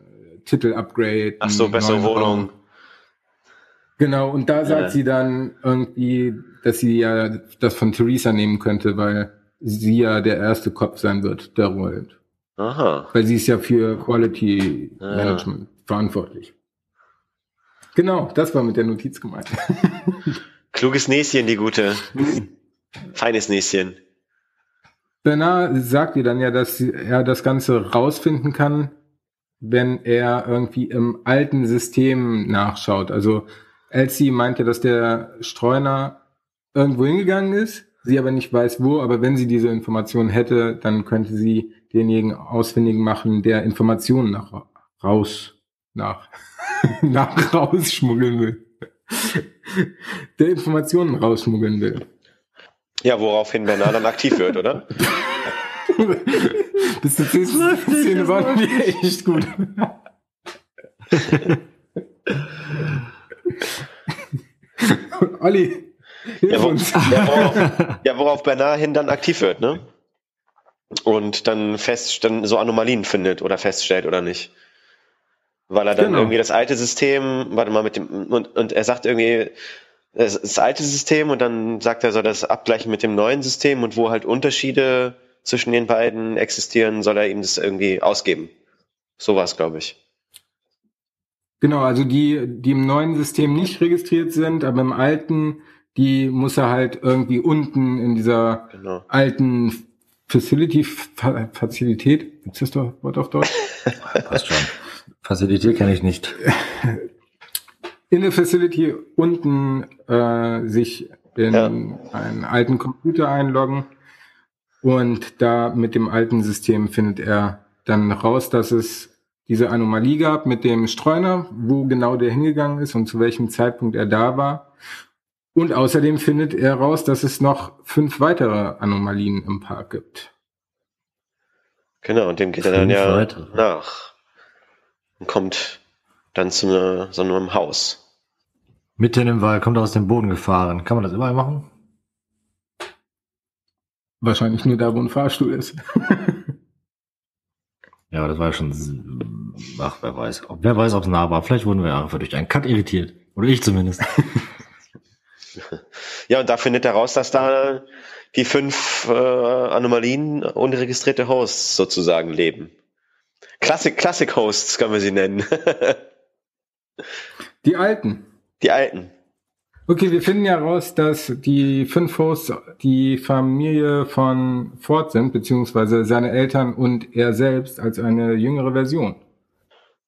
Titel-Upgrade. Ach so, bessere. Wohnung. Genau, und da sagt Ja. sie dann irgendwie, dass sie ja das von Theresa nehmen könnte, weil sie ja der erste Kopf sein wird, der rollt. Aha. Weil sie ist ja für Quality Ja. Management verantwortlich. Genau, das war mit der Notiz gemeint. (laughs) Kluges Näschen, die gute. Feines Näschen. Bernard sagt ihr dann ja, dass er das Ganze rausfinden kann, wenn er irgendwie im alten System nachschaut. Also Elsie meinte, dass der Streuner irgendwo hingegangen ist, sie aber nicht weiß wo, aber wenn sie diese Informationen hätte, dann könnte sie denjenigen ausfindig machen, der Informationen nach raus nach (laughs) nach rausschmuggeln will. Der Informationen rausschmuggeln will. Ja, woraufhin Bernard dann aktiv wird, oder? (laughs) Bis zur zehnten Szene waren die echt gut. (laughs) Olli, hilf Ja, wo, uns. ja, worauf, ja, worauf Bernard hin dann aktiv wird, ne? Und dann fest, dann so Anomalien findet oder feststellt oder nicht. Weil er dann Genau. irgendwie das alte System, warte mal, mit dem, und, und er sagt irgendwie, das, das alte System und dann sagt er, soll das abgleichen mit dem neuen System und wo halt Unterschiede zwischen den beiden existieren, soll er ihm das irgendwie ausgeben. So war es, glaube ich. Genau, also die, die im neuen System nicht registriert sind, aber im alten, die muss er halt irgendwie unten in dieser Genau. alten Facility, Fa Fazilität, gibt's das doch Wort auf Deutsch? Passt schon. Facilität kenne ich nicht. in der Facility unten äh, sich in Ja. einen alten Computer einloggen und da mit dem alten System findet er dann raus, dass es diese Anomalie gab mit dem Streuner, wo genau der hingegangen ist und zu welchem Zeitpunkt er da war. Und außerdem findet er raus, dass es noch fünf weitere Anomalien im Park gibt. Genau, und dem geht er dann Fünf ja weitere. nach. Und kommt dann zu einer, so einem Haus. Mitten im Wald, kommt aus dem Boden gefahren. Kann man das überall machen? Wahrscheinlich nur da, wo ein Fahrstuhl ist. (laughs) Ja, aber das war ja schon, s- ach, wer weiß. Ob- Wer weiß, ob es nah war. Vielleicht wurden wir einfach durch einen Cut irritiert. Oder ich zumindest. (laughs) Ja, und da findet er raus, dass da die fünf äh, Anomalien unregistrierte Hosts sozusagen leben. Classic, Classic Hosts können wir sie nennen. (laughs) Die alten. die alten. Okay, wir finden ja raus, dass die fünf Hosts die Familie von Ford sind, beziehungsweise seine Eltern und er selbst als eine jüngere Version.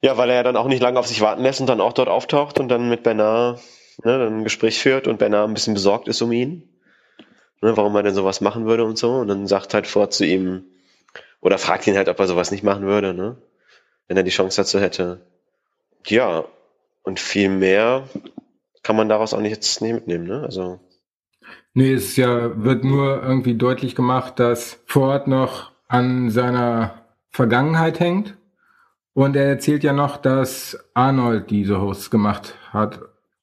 Ja, weil er ja dann auch nicht lange auf sich warten lässt und dann auch dort auftaucht und dann mit Bernard ne, dann ein Gespräch führt und Bernard ein bisschen besorgt ist um ihn. Ne, warum er denn sowas machen würde und so. Und dann sagt halt Ford zu ihm, oder fragt ihn halt, ob er sowas nicht machen würde, ne? Wenn er die Chance dazu hätte. Ja, und viel mehr kann man daraus auch nicht jetzt nicht mitnehmen, ne? Also. Nee, es ja, wird nur irgendwie deutlich gemacht, dass Ford noch an seiner Vergangenheit hängt. Und er erzählt ja noch, dass Arnold diese Hosts gemacht hat,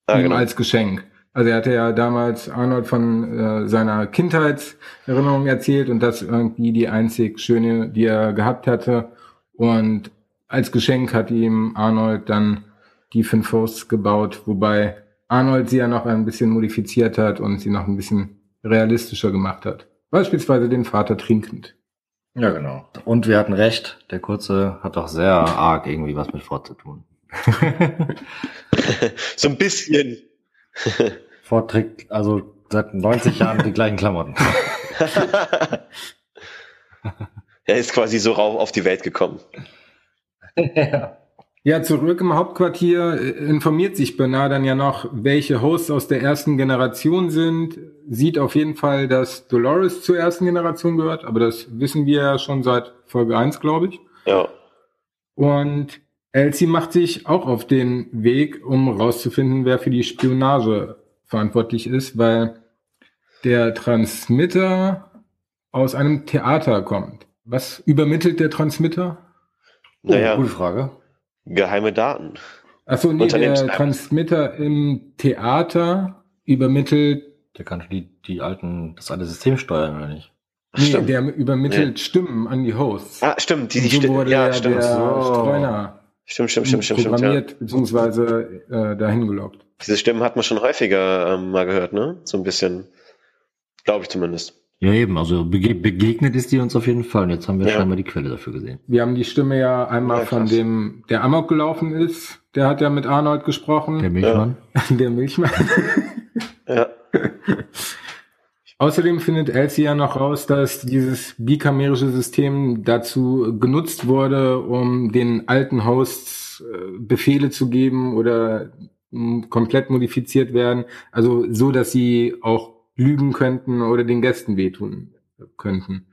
Ah, ihm genau. als Geschenk. Also er hatte ja damals Arnold von äh, seiner Kindheitserinnerung erzählt und das irgendwie die einzig schöne, die er gehabt hatte. Und als Geschenk hat ihm Arnold dann die fünf Hosts gebaut, wobei Arnold sie ja noch ein bisschen modifiziert hat und sie noch ein bisschen realistischer gemacht hat. Beispielsweise den Vater trinkend. Ja, genau. Und wir hatten recht. Der Kurze hat doch sehr arg irgendwie was mit Ford zu tun. (laughs) (laughs) so ein bisschen. (laughs) Ford trägt also seit 90 Jahren die gleichen Klamotten. (laughs) er ist quasi so rauf auf die Welt gekommen. (laughs) Ja, zurück im Hauptquartier äh, informiert sich Bernard dann ja noch, welche Hosts aus der ersten Generation sind. Sieht auf jeden Fall, dass Dolores zur ersten Generation gehört, aber das wissen wir ja schon seit Folge 1, glaube ich. Ja. Und Elsie macht sich auch auf den Weg, um rauszufinden, wer für die Spionage verantwortlich ist, weil der Transmitter aus einem Theater kommt. Was übermittelt der Transmitter? Oh, Naja, gute Frage. geheime Daten. Achso, nee, der. Transmitter im Theater übermittelt, Der kann die, die alten, das alte System steuern, oder nicht? Nee, stimmt. der übermittelt Stimmen an die Hosts. Ah, stimmt, die, die so Sti- wurde ja, ja stimmt. der So. Streuner Stimmt, stimmt, stimmt, stimmt, stimmt. Programmiert, beziehungsweise äh, dahin gelockt. Diese Stimmen hat man schon häufiger ähm, mal gehört, ne? So ein bisschen. Glaube ich zumindest. Ja, eben, also bege begegnet ist die uns auf jeden Fall. Und jetzt haben wir Ja. scheinbar die Quelle dafür gesehen. Wir haben die Stimme ja einmal Ja, von dem, der Amok gelaufen ist. Der hat ja mit Arnold gesprochen. Der Milchmann? (laughs) der Milchmann. Ja. (laughs) Außerdem findet Elsie ja noch raus, dass dieses bikamerische System dazu genutzt wurde, um den alten Hosts äh, Befehle zu geben oder komplett modifiziert werden. Also so, dass sie auch lügen könnten oder den Gästen wehtun könnten.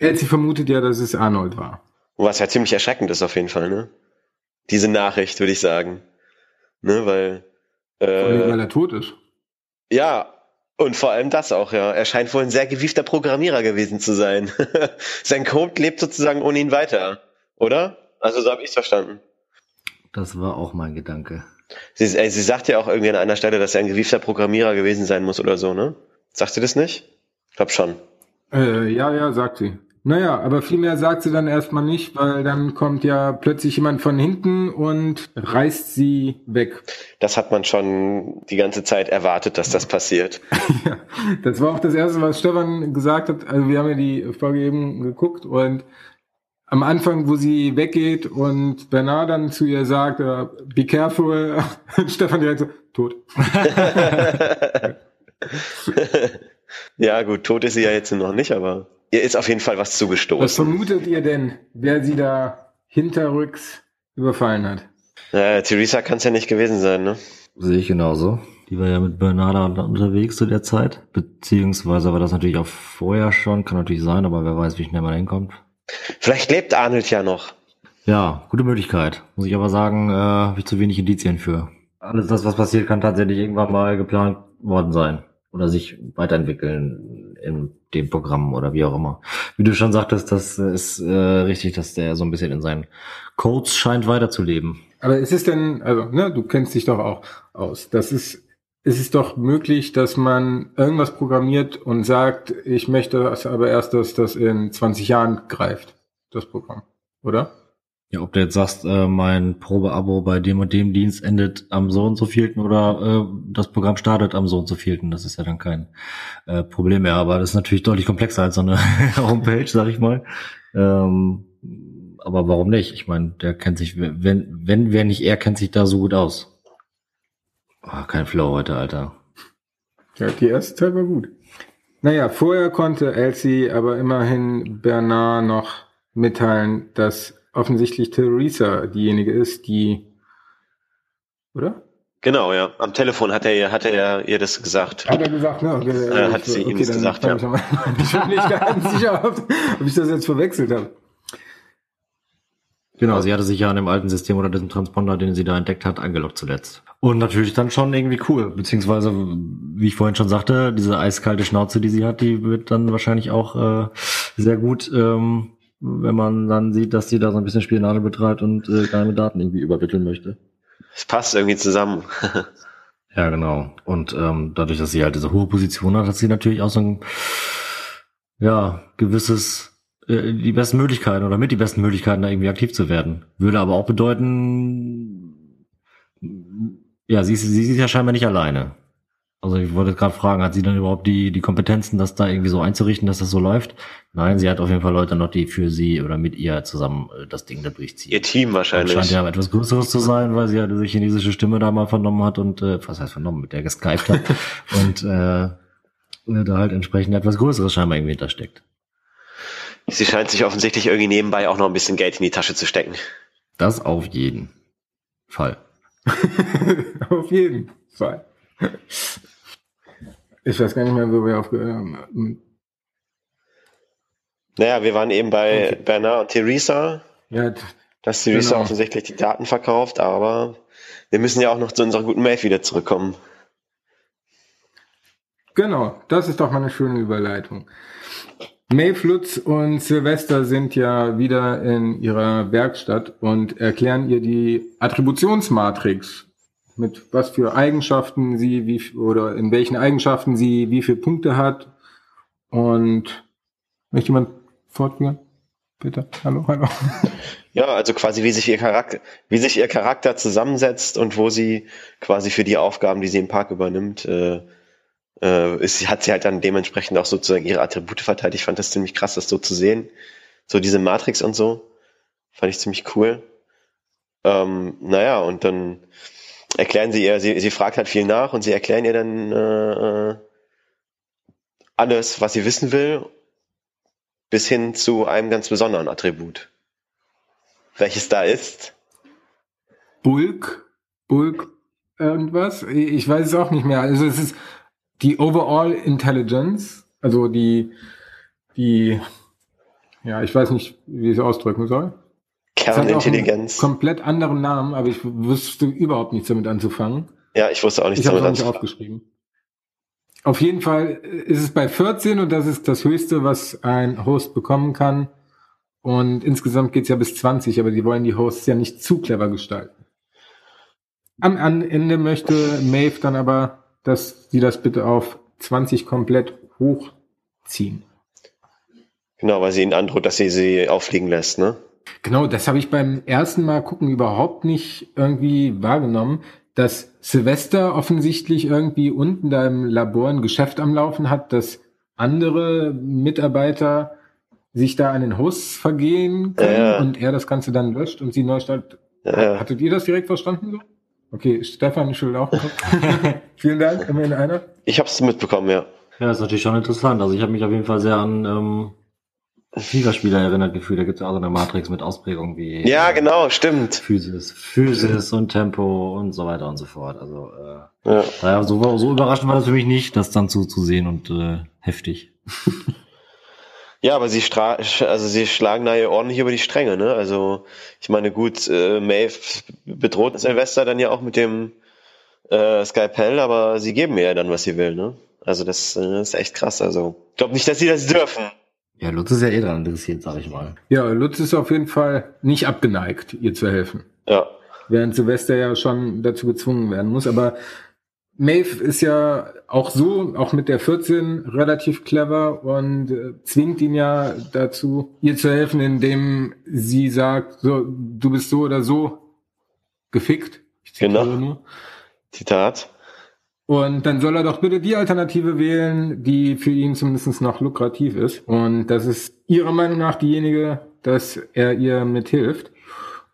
Elsie vermutet ja, dass es Arnold war. Was ja ziemlich erschreckend ist auf jeden Fall, ne? Diese Nachricht, würde ich sagen. Ne, weil. Äh, weil er tot ist. ja, und vor allem das auch, ja. Er scheint wohl ein sehr gewiefter Programmierer gewesen zu sein. (laughs) Sein Code lebt sozusagen ohne ihn weiter, oder? Also so habe ich verstanden. Das war auch mein Gedanke. Sie, äh, sie sagt ja auch irgendwie an einer Stelle, dass er ein gewiefter Programmierer gewesen sein muss oder so, ne? Sagt sie das nicht? Ich glaub schon. Äh, ja, ja, sagt sie. Naja, aber viel mehr sagt sie dann erstmal nicht, weil dann kommt ja plötzlich jemand von hinten und reißt sie weg. Das hat man schon die ganze Zeit erwartet, dass das passiert. (laughs) Ja, das war auch das Erste, was Stefan gesagt hat. Also wir haben ja die Folge eben geguckt und am Anfang, wo sie weggeht und Bernard dann zu ihr sagt, äh, be careful, (laughs) Stefan direkt so, tot. (laughs) ja, gut, tot ist sie ja jetzt noch nicht, aber ihr ist auf jeden Fall was Was zugestoßen. vermutet ihr denn, wer sie da hinterrücks überfallen hat? Äh, Theresa kann es ja nicht gewesen sein, ne? Sehe ich genauso. Die war ja mit Bernarda unterwegs zu der Zeit. Beziehungsweise war das natürlich auch vorher schon. Kann natürlich sein, aber wer weiß, wie schnell man hinkommt. Vielleicht lebt Arnold ja noch. Ja, gute Möglichkeit. Muss ich aber sagen, äh, habe ich zu wenig Indizien für. Alles das, was passiert, kann tatsächlich irgendwann mal geplant worden sein. Oder sich weiterentwickeln in dem Programm oder wie auch immer. Wie du schon sagtest, das ist äh, richtig, dass der so ein bisschen in seinen Codes scheint weiterzuleben. Aber ist es denn, also, ne, du kennst dich doch auch aus. Das ist, ist es doch möglich, dass man irgendwas programmiert und sagt, ich möchte aber erst, dass das in 20 Jahren greift, das Programm, oder? Ja, ob du jetzt sagst, äh, mein Probeabo bei dem und dem Dienst endet am so und so vielten oder äh, das Programm startet am so und so vielten, das ist ja dann kein äh, Problem mehr. Aber das ist natürlich deutlich komplexer als so eine (laughs) Homepage, sag ich mal. Ähm, aber warum nicht? Ich meine, der kennt sich, wenn, wenn wer nicht er, kennt sich da so gut aus. Oh, kein Flow heute, Alter. Ja, die erste Teil war gut. Naja, vorher konnte Elsie aber immerhin Bernard noch mitteilen, dass offensichtlich Theresa diejenige ist, die, oder? Genau, ja. Am Telefon hat er, ihr- hat er ihr das gesagt. Hat er gesagt, ne? Okay, Äh, hat sie ihm das dann gesagt, ja. Ich bin mir (laughs) nicht ganz sicher, ob, ob ich das jetzt verwechselt habe. Genau, sie hatte sich ja an dem alten System oder diesem Transponder, den sie da entdeckt hat, angelockt zuletzt. Und natürlich dann schon irgendwie cool, beziehungsweise, wie ich vorhin schon sagte, diese eiskalte Schnauze, die sie hat, die wird dann wahrscheinlich auch äh, sehr gut, ähm, wenn man dann sieht, dass sie da so ein bisschen Spionage betreibt und äh, geheime Daten irgendwie übermitteln möchte. Es passt irgendwie zusammen. (laughs) Ja, genau. Und ähm, dadurch, dass sie halt diese hohe Position hat, hat sie natürlich auch so ein ja, gewisses äh, die besten Möglichkeiten oder mit die besten Möglichkeiten, da irgendwie aktiv zu werden. Würde aber auch bedeuten, ja, sie ist, sie ist ja scheinbar nicht alleine. Also ich wollte gerade fragen, hat sie dann überhaupt die, die Kompetenzen, das da irgendwie so einzurichten, dass das so läuft? Nein, sie hat auf jeden Fall Leute noch, die für sie oder mit ihr zusammen äh, das Ding da durchziehen. Ihr Team Das wahrscheinlich. scheint ja etwas Größeres zu sein, weil sie ja diese chinesische Stimme da mal vernommen hat und, äh, was heißt vernommen, mit der geskypt hat (laughs) und äh, da halt entsprechend etwas Größeres scheinbar irgendwie hintersteckt. Sie scheint sich offensichtlich irgendwie nebenbei auch noch ein bisschen Geld in die Tasche zu stecken. Das auf jeden Fall. (laughs) Auf jeden Fall. Ich weiß gar nicht mehr, wo wir aufgehört haben. Naja, wir waren eben bei Okay. Bernard und Theresa, Ja, dass Theresa Genau. offensichtlich die Daten verkauft, aber wir müssen ja auch noch zu unserer guten Maeve wieder zurückkommen. genau. Das ist doch mal eine schöne Überleitung. Maeve Lutz und Silvester sind ja wieder in ihrer Werkstatt und erklären ihr die Attributionsmatrix. Mit was für Eigenschaften sie, wie, oder in welchen Eigenschaften sie wie viele Punkte hat. Und möchte jemand fortführen? Bitte. Hallo, hallo. (laughs) Ja, also quasi wie sich ihr Charakter, wie sich ihr Charakter zusammensetzt und wo sie quasi für die Aufgaben, die sie im Park übernimmt, äh, äh, ist, hat sie halt dann dementsprechend auch sozusagen ihre Attribute verteilt. Ich fand das ziemlich krass, das so zu sehen. So diese Matrix und so. Fand ich ziemlich cool. Ähm, naja, und dann erklären sie ihr, sie, sie fragt halt viel nach und sie erklären ihr dann äh, äh alles, was sie wissen will, bis hin zu einem ganz besonderen Attribut. Welches da ist? Bulk, Bulk, irgendwas. Ich weiß es auch nicht mehr. Also es ist die Overall Intelligence, also die, die, ja, ich weiß nicht, wie ich es ausdrücken soll. Kernintelligenz. Komplett anderen Namen, aber ich wusste überhaupt nichts damit anzufangen. Ja, ich wusste auch nichts ich damit anzufangen. Ich habe aufgeschrieben. Auf jeden Fall ist es bei 14 und das ist das Höchste, was ein Host bekommen kann. Und insgesamt geht's ja bis 20, aber die wollen die Hosts ja nicht zu clever gestalten. Am Ende möchte Maeve dann aber dass sie das bitte auf 20 komplett hochziehen. Genau, weil sie ihnen androht, dass sie sie auffliegen lässt, ne? Genau, das habe ich beim ersten Mal gucken überhaupt nicht irgendwie wahrgenommen, dass Silvester offensichtlich irgendwie unten da im Labor ein Geschäft am Laufen hat, dass andere Mitarbeiter sich da an den Hosts vergehen können ja, ja. und er das Ganze dann löscht und sie neu startet. Ja, Hattet ihr das direkt verstanden so? Okay, Stefan, ich will auch. (laughs) Vielen Dank, immerhin einer. Ich habe es mitbekommen, ja. Ja, ist natürlich schon interessant. Also ich habe mich auf jeden Fall sehr an ähm, FIFA-Spieler erinnert gefühlt. Da gibt es ja auch so eine Matrix mit Ausprägung wie Ja, äh, genau, stimmt. Physis, Physis und Tempo und so weiter und so fort. Also äh, ja. daher so, so überraschend war das für mich nicht, das dann zu, zu sehen und äh, heftig. Ja, aber sie, stra also sie schlagen da ja ordentlich über die Stränge, ne? Also ich meine, gut, äh, Maeve bedroht Silvester dann ja auch mit dem äh, Skypell, aber sie geben ihr ja dann, was sie will, ne? Also das, äh, ist echt krass. Also ich glaube nicht, dass sie das dürfen. Ja, Lutz ist ja eh dran interessiert, sag ich mal. Ja, Lutz ist auf jeden Fall nicht abgeneigt, ihr zu helfen. Ja. Während Silvester ja schon dazu gezwungen werden muss, aber Maeve ist ja auch so, auch mit der 14 relativ clever und äh, zwingt ihn ja dazu, ihr zu helfen, indem sie sagt, so, du bist so oder so gefickt. Ich genau. Nur. Zitat. Und dann soll er doch bitte die Alternative wählen, die für ihn zumindest noch lukrativ ist. Und das ist ihrer Meinung nach diejenige, dass er ihr mithilft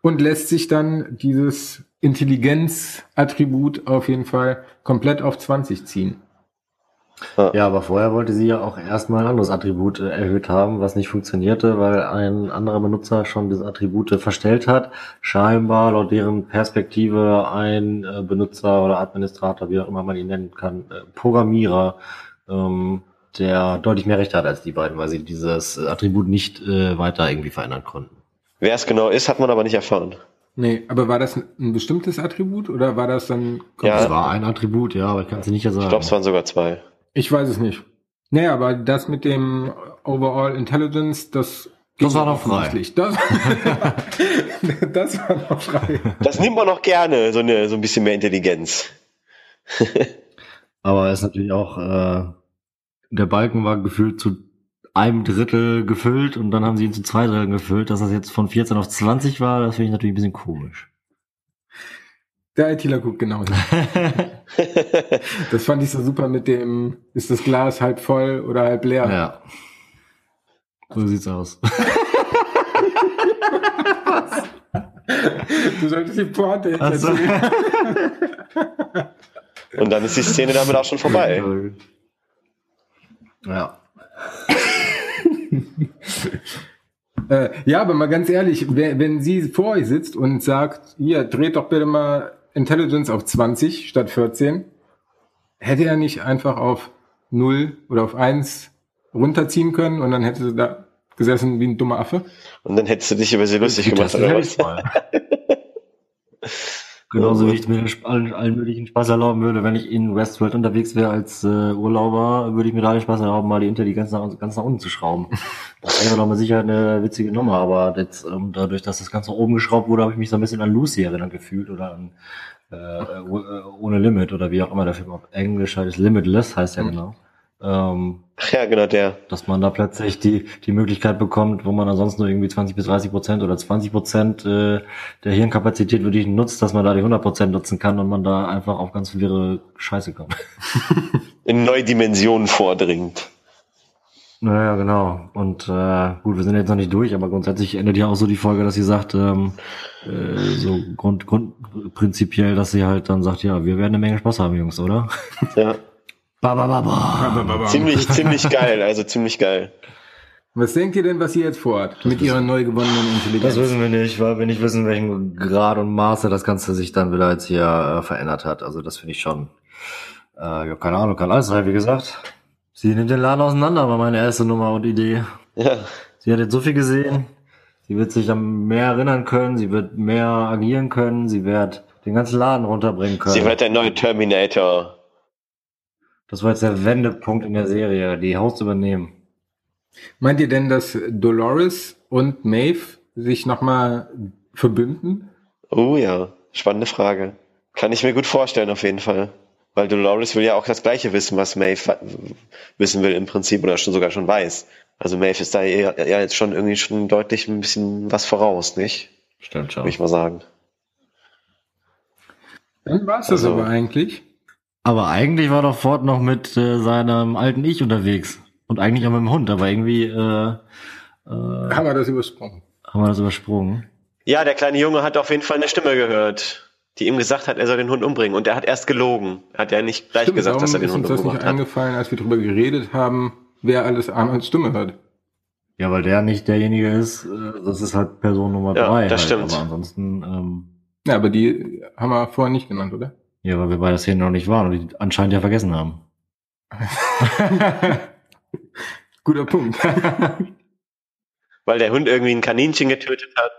und lässt sich dann dieses Intelligenz-Attribut auf jeden Fall komplett auf 20 ziehen. Ja, aber vorher wollte sie ja auch erstmal ein anderes Attribut äh, erhöht haben, was nicht funktionierte, weil ein anderer Benutzer schon diese Attribute verstellt hat. Scheinbar laut deren Perspektive ein äh, Benutzer oder Administrator, wie auch immer man ihn nennen kann, äh, Programmierer, ähm, der deutlich mehr Rechte hat als die beiden, weil sie dieses Attribut nicht äh, weiter irgendwie verändern konnten. Wer es genau ist, hat man aber nicht erfahren. Nee, aber war das ein bestimmtes Attribut oder war das dann... Ja, es war ein Attribut, ja, aber ich kann es nicht sagen. Ich glaube, es waren sogar zwei. Ich weiß es nicht. Naja, aber das mit dem Overall Intelligence, das das war noch frei. Das, (laughs) (laughs) das war noch frei. Das nimmt man noch gerne, so, eine, so ein bisschen mehr Intelligenz. (laughs) Aber es ist natürlich auch, äh, der Balken war gefühlt zu einem Drittel gefüllt und dann haben sie ihn zu zwei Dritteln gefüllt. Dass das jetzt von 14 auf 20 war, das finde ich natürlich ein bisschen komisch. Der ITler guckt genauso. (laughs) das fand ich so super mit dem, ist das Glas halb voll oder halb leer? Ja. So sieht's aus. (laughs) Du solltest die Pointe jetzt so. Und dann ist die Szene damit auch schon vorbei. Ja. (laughs) äh, ja, aber mal ganz ehrlich, wenn sie vor euch sitzt und sagt, hier, dreht doch bitte mal Intelligence auf 20 statt 14, hätte er nicht einfach auf 0 oder auf 1 runterziehen können und dann hätte sie da gesessen wie ein dummer Affe? Und dann hättest du dich über sie lustig gemacht, oder was? (laughs) Genauso wie ich mir allen, allen möglichen Spaß erlauben würde, wenn ich in Westworld unterwegs wäre als äh, Urlauber, würde ich mir da den Spaß erlauben, mal die Intelligenz nach, ganz nach unten zu schrauben. (laughs) Das wäre doch mal sicher eine witzige Nummer, aber jetzt, ähm, dadurch, dass das Ganze oben geschraubt wurde, habe ich mich so ein bisschen an Lucy erinnert gefühlt oder an äh, äh ohne Limit oder wie auch immer der Film auf Englisch heißt, Limitless heißt ja mhm. genau. Ähm, ja, genau der. dass man da plötzlich die, die Möglichkeit bekommt, wo man ansonsten nur irgendwie 20 bis 30 Prozent oder 20 Prozent äh, der Hirnkapazität wirklich nutzt, dass man da die 100 Prozent nutzen kann und man da einfach auf ganz viele Scheiße kommt. (laughs) In neue Dimensionen vordringt. Naja, genau. Und äh, gut, wir sind jetzt noch nicht durch, aber grundsätzlich endet ja auch so die Folge, dass sie sagt, ähm, äh, so grund, grund prinzipiell, dass sie halt dann sagt, ja, wir werden eine Menge Spaß haben, Jungs, oder? Ja. (laughs) Ba, ba, ba, ba. Ziemlich, ziemlich geil, also ziemlich geil. Was denkt ihr denn, was sie jetzt vorhat mit ihrer neu gewonnenen Intelligenz? Das wissen wir nicht, weil wir nicht wissen, welchen Grad und Maße das Ganze sich dann wieder jetzt hier äh, verändert hat. Also das finde ich schon, äh, ja, keine Ahnung, kann alles sein, wie gesagt. Sie nimmt den Laden auseinander, war meine erste Nummer und Idee. Ja. Sie hat jetzt so viel gesehen. Sie wird sich an mehr erinnern können. Sie wird mehr agieren können. Sie wird den ganzen Laden runterbringen können. Sie wird der neue Terminator. Das war jetzt der Wendepunkt in der Serie, die Haus zu übernehmen. Meint ihr denn, dass Dolores und Maeve sich nochmal verbünden? Oh ja, spannende Frage. Kann ich mir gut vorstellen, auf jeden Fall. Weil Dolores will ja auch das Gleiche wissen, was Maeve wissen will im Prinzip oder schon sogar schon weiß. Also Maeve ist da ja jetzt schon irgendwie schon deutlich ein bisschen was voraus, nicht? Stimmt Würde ich mal sagen. Dann war es das Also- aber eigentlich. Aber eigentlich war doch Ford noch mit äh, seinem alten Ich unterwegs. Und eigentlich auch mit dem Hund, aber irgendwie äh, äh, Haben wir das übersprungen. haben wir das übersprungen. Ja, der kleine Junge hat auf jeden Fall eine Stimme gehört, die ihm gesagt hat, er soll den Hund umbringen. Und er hat erst gelogen. Er hat ja nicht gleich Stimmt, gesagt, dass er den ist Hund uns das nicht umgebracht hat. eingefallen, als wir darüber geredet haben, wer alles Arnolds Stimme hört? Ja, weil der nicht derjenige ist, äh, das ist halt Person Nummer Ja, drei. das halt. stimmt. Aber ansonsten, ähm, Ja, aber die haben wir vorher nicht genannt, oder? Ja, weil wir bei der Szene noch nicht waren und die anscheinend ja vergessen haben. (laughs) Guter Punkt. (laughs) Weil der Hund irgendwie ein Kaninchen getötet hat.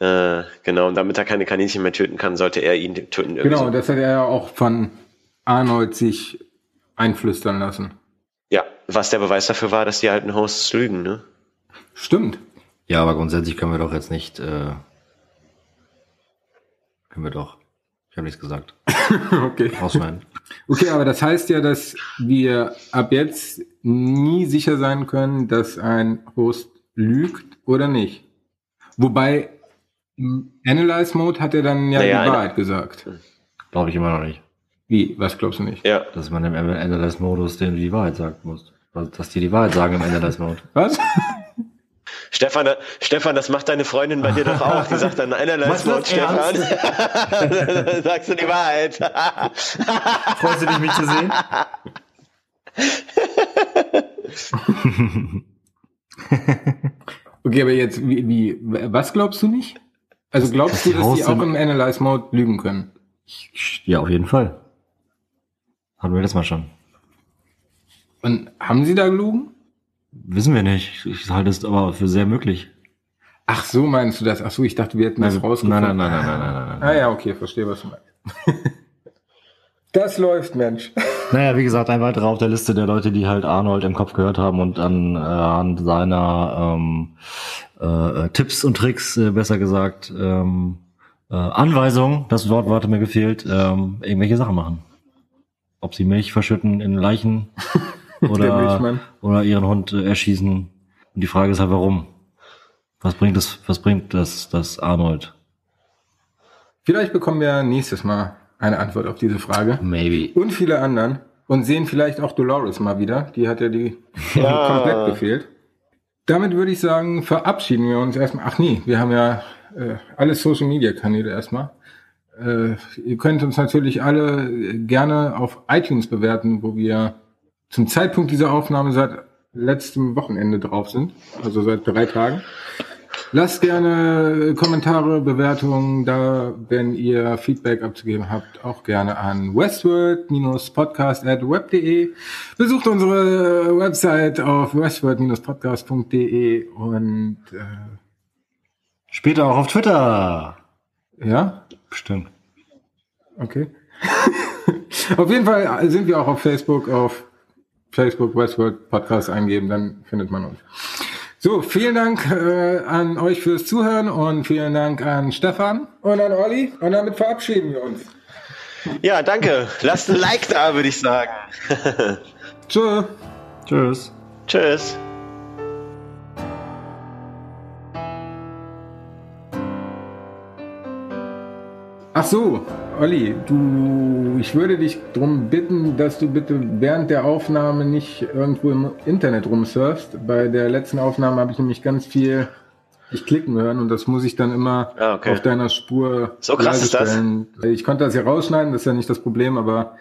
Äh, genau, und damit er keine Kaninchen mehr töten kann, sollte er ihn töten. irgendwie genau, so. das hat er ja auch von Arnold sich einflüstern lassen. Ja, was der Beweis dafür war, dass die alten Hosts lügen, ne? Stimmt. Ja, aber grundsätzlich können wir doch jetzt nicht, äh, können wir doch. Ich habe nichts gesagt. (laughs) okay. Rausschneiden. Okay, aber das heißt ja, dass wir ab jetzt nie sicher sein können, dass ein Host lügt oder nicht. Wobei im Analyze Mode hat er dann ja Naja, die Wahrheit gesagt. Glaube ich immer noch nicht. Wie? Was glaubst du nicht? Ja. Dass man im Endless-Modus denen die Wahrheit sagen muss. Dass die die Wahrheit sagen im Endless-Mode. Was? Stefan, Stefan, das macht deine Freundin bei dir doch auch. Die sagt dann einerlei das Stefan. (laughs) Sagst du die Wahrheit. Freust du dich, mich zu sehen? Okay, aber jetzt, wie, wie, was glaubst du nicht? Also glaubst dass du, dass die auch im- im Analyze Mode lügen können? Ja, auf jeden Fall. Hatten wir das mal schon. Und haben sie da gelogen? Wissen wir nicht. Ich halte es aber für sehr möglich. Ach so, meinst du das? Ach so, ich dachte, wir hätten das Nein, rausgefunden. nein, nein, nein, nein, nein, nein, nein. Ah ja, okay, verstehe, was du meinst. (laughs) das läuft, Mensch. (laughs) Naja, wie gesagt, ein weiterer auf der Liste der Leute, die halt Arnold im Kopf gehört haben und an, äh, an seiner ähm, äh, äh, Tipps und Tricks, äh, besser gesagt, ähm, äh, Anweisung, das Wort hatte mir gefehlt, ähm, irgendwelche Sachen machen. Ob sie Milch verschütten in Leichen (laughs) (laughs) oder, oder ihren Hund äh, erschießen. Und die Frage ist halt, warum? Was bringt das, was bringt das, das Arnold? Vielleicht bekommen wir nächstes Mal eine Antwort auf diese Frage. Maybe. Und viele anderen. Und sehen vielleicht auch Dolores mal wieder. Die hat ja die Ja. (laughs) komplett gefehlt. Damit würde ich sagen, verabschieden wir uns erstmal. Ach nee, wir haben ja äh, alle Social Media Kanäle erstmal. Äh, ihr könnt uns natürlich alle gerne auf iTunes bewerten, wo wir zum Zeitpunkt dieser Aufnahme seit letztem Wochenende drauf sind, also seit drei Tagen. Lasst gerne Kommentare, Bewertungen da, wenn ihr Feedback abzugeben habt, auch gerne an westworld-podcast.web.de. Besucht unsere Website auf westworld-podcast.de und äh, Später auch auf Twitter. ja, Bestimmt. okay. (laughs) auf jeden Fall sind wir auch auf Facebook, auf Facebook Westworld Podcast eingeben, dann findet man uns. So, vielen Dank äh, an euch fürs Zuhören und vielen Dank an Stefan und an Olli. Und damit verabschieden wir uns. Ja, danke. Lasst ein Like da, würde ich sagen. (laughs) Tschö. Tschüss. Tschüss. Ach so, Olli, du, ich würde dich darum bitten, dass du bitte während der Aufnahme nicht irgendwo im Internet rumsurfst. Bei der letzten Aufnahme habe ich nämlich ganz viel ich klicken hören und das muss ich dann immer Ah, okay. auf deiner Spur So krass ist das? Ich konnte das ja rausschneiden, das ist ja nicht das Problem, aber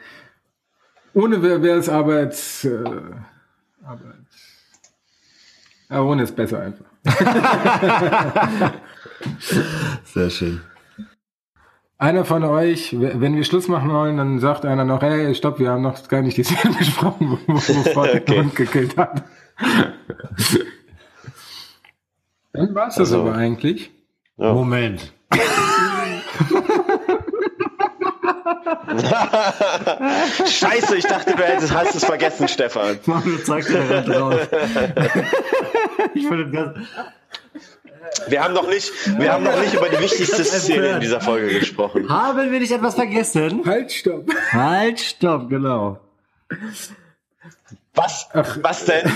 ohne wäre es Arbeits, äh, Arbeits. Ja, ohne ist besser einfach. (laughs) Sehr schön. Einer von euch, wenn wir Schluss machen wollen, dann sagt einer noch, hey, stopp, wir haben noch gar nicht die (laughs) Szene besprochen, wo, wo (laughs) Okay. den Hund gekillt hat. (laughs) dann war's das Also- aber eigentlich. Ja. Moment. Scheiße, ich dachte, du hättest, hast es vergessen, Stefan. Mario zeigt dir da drauf. ich finde das. Wir haben noch nicht, wir haben noch nicht über die wichtigste Szene in dieser Folge gesprochen. Haben wir nicht etwas vergessen? Halt, stopp. Halt, stopp, genau. Was? Ach. Was denn?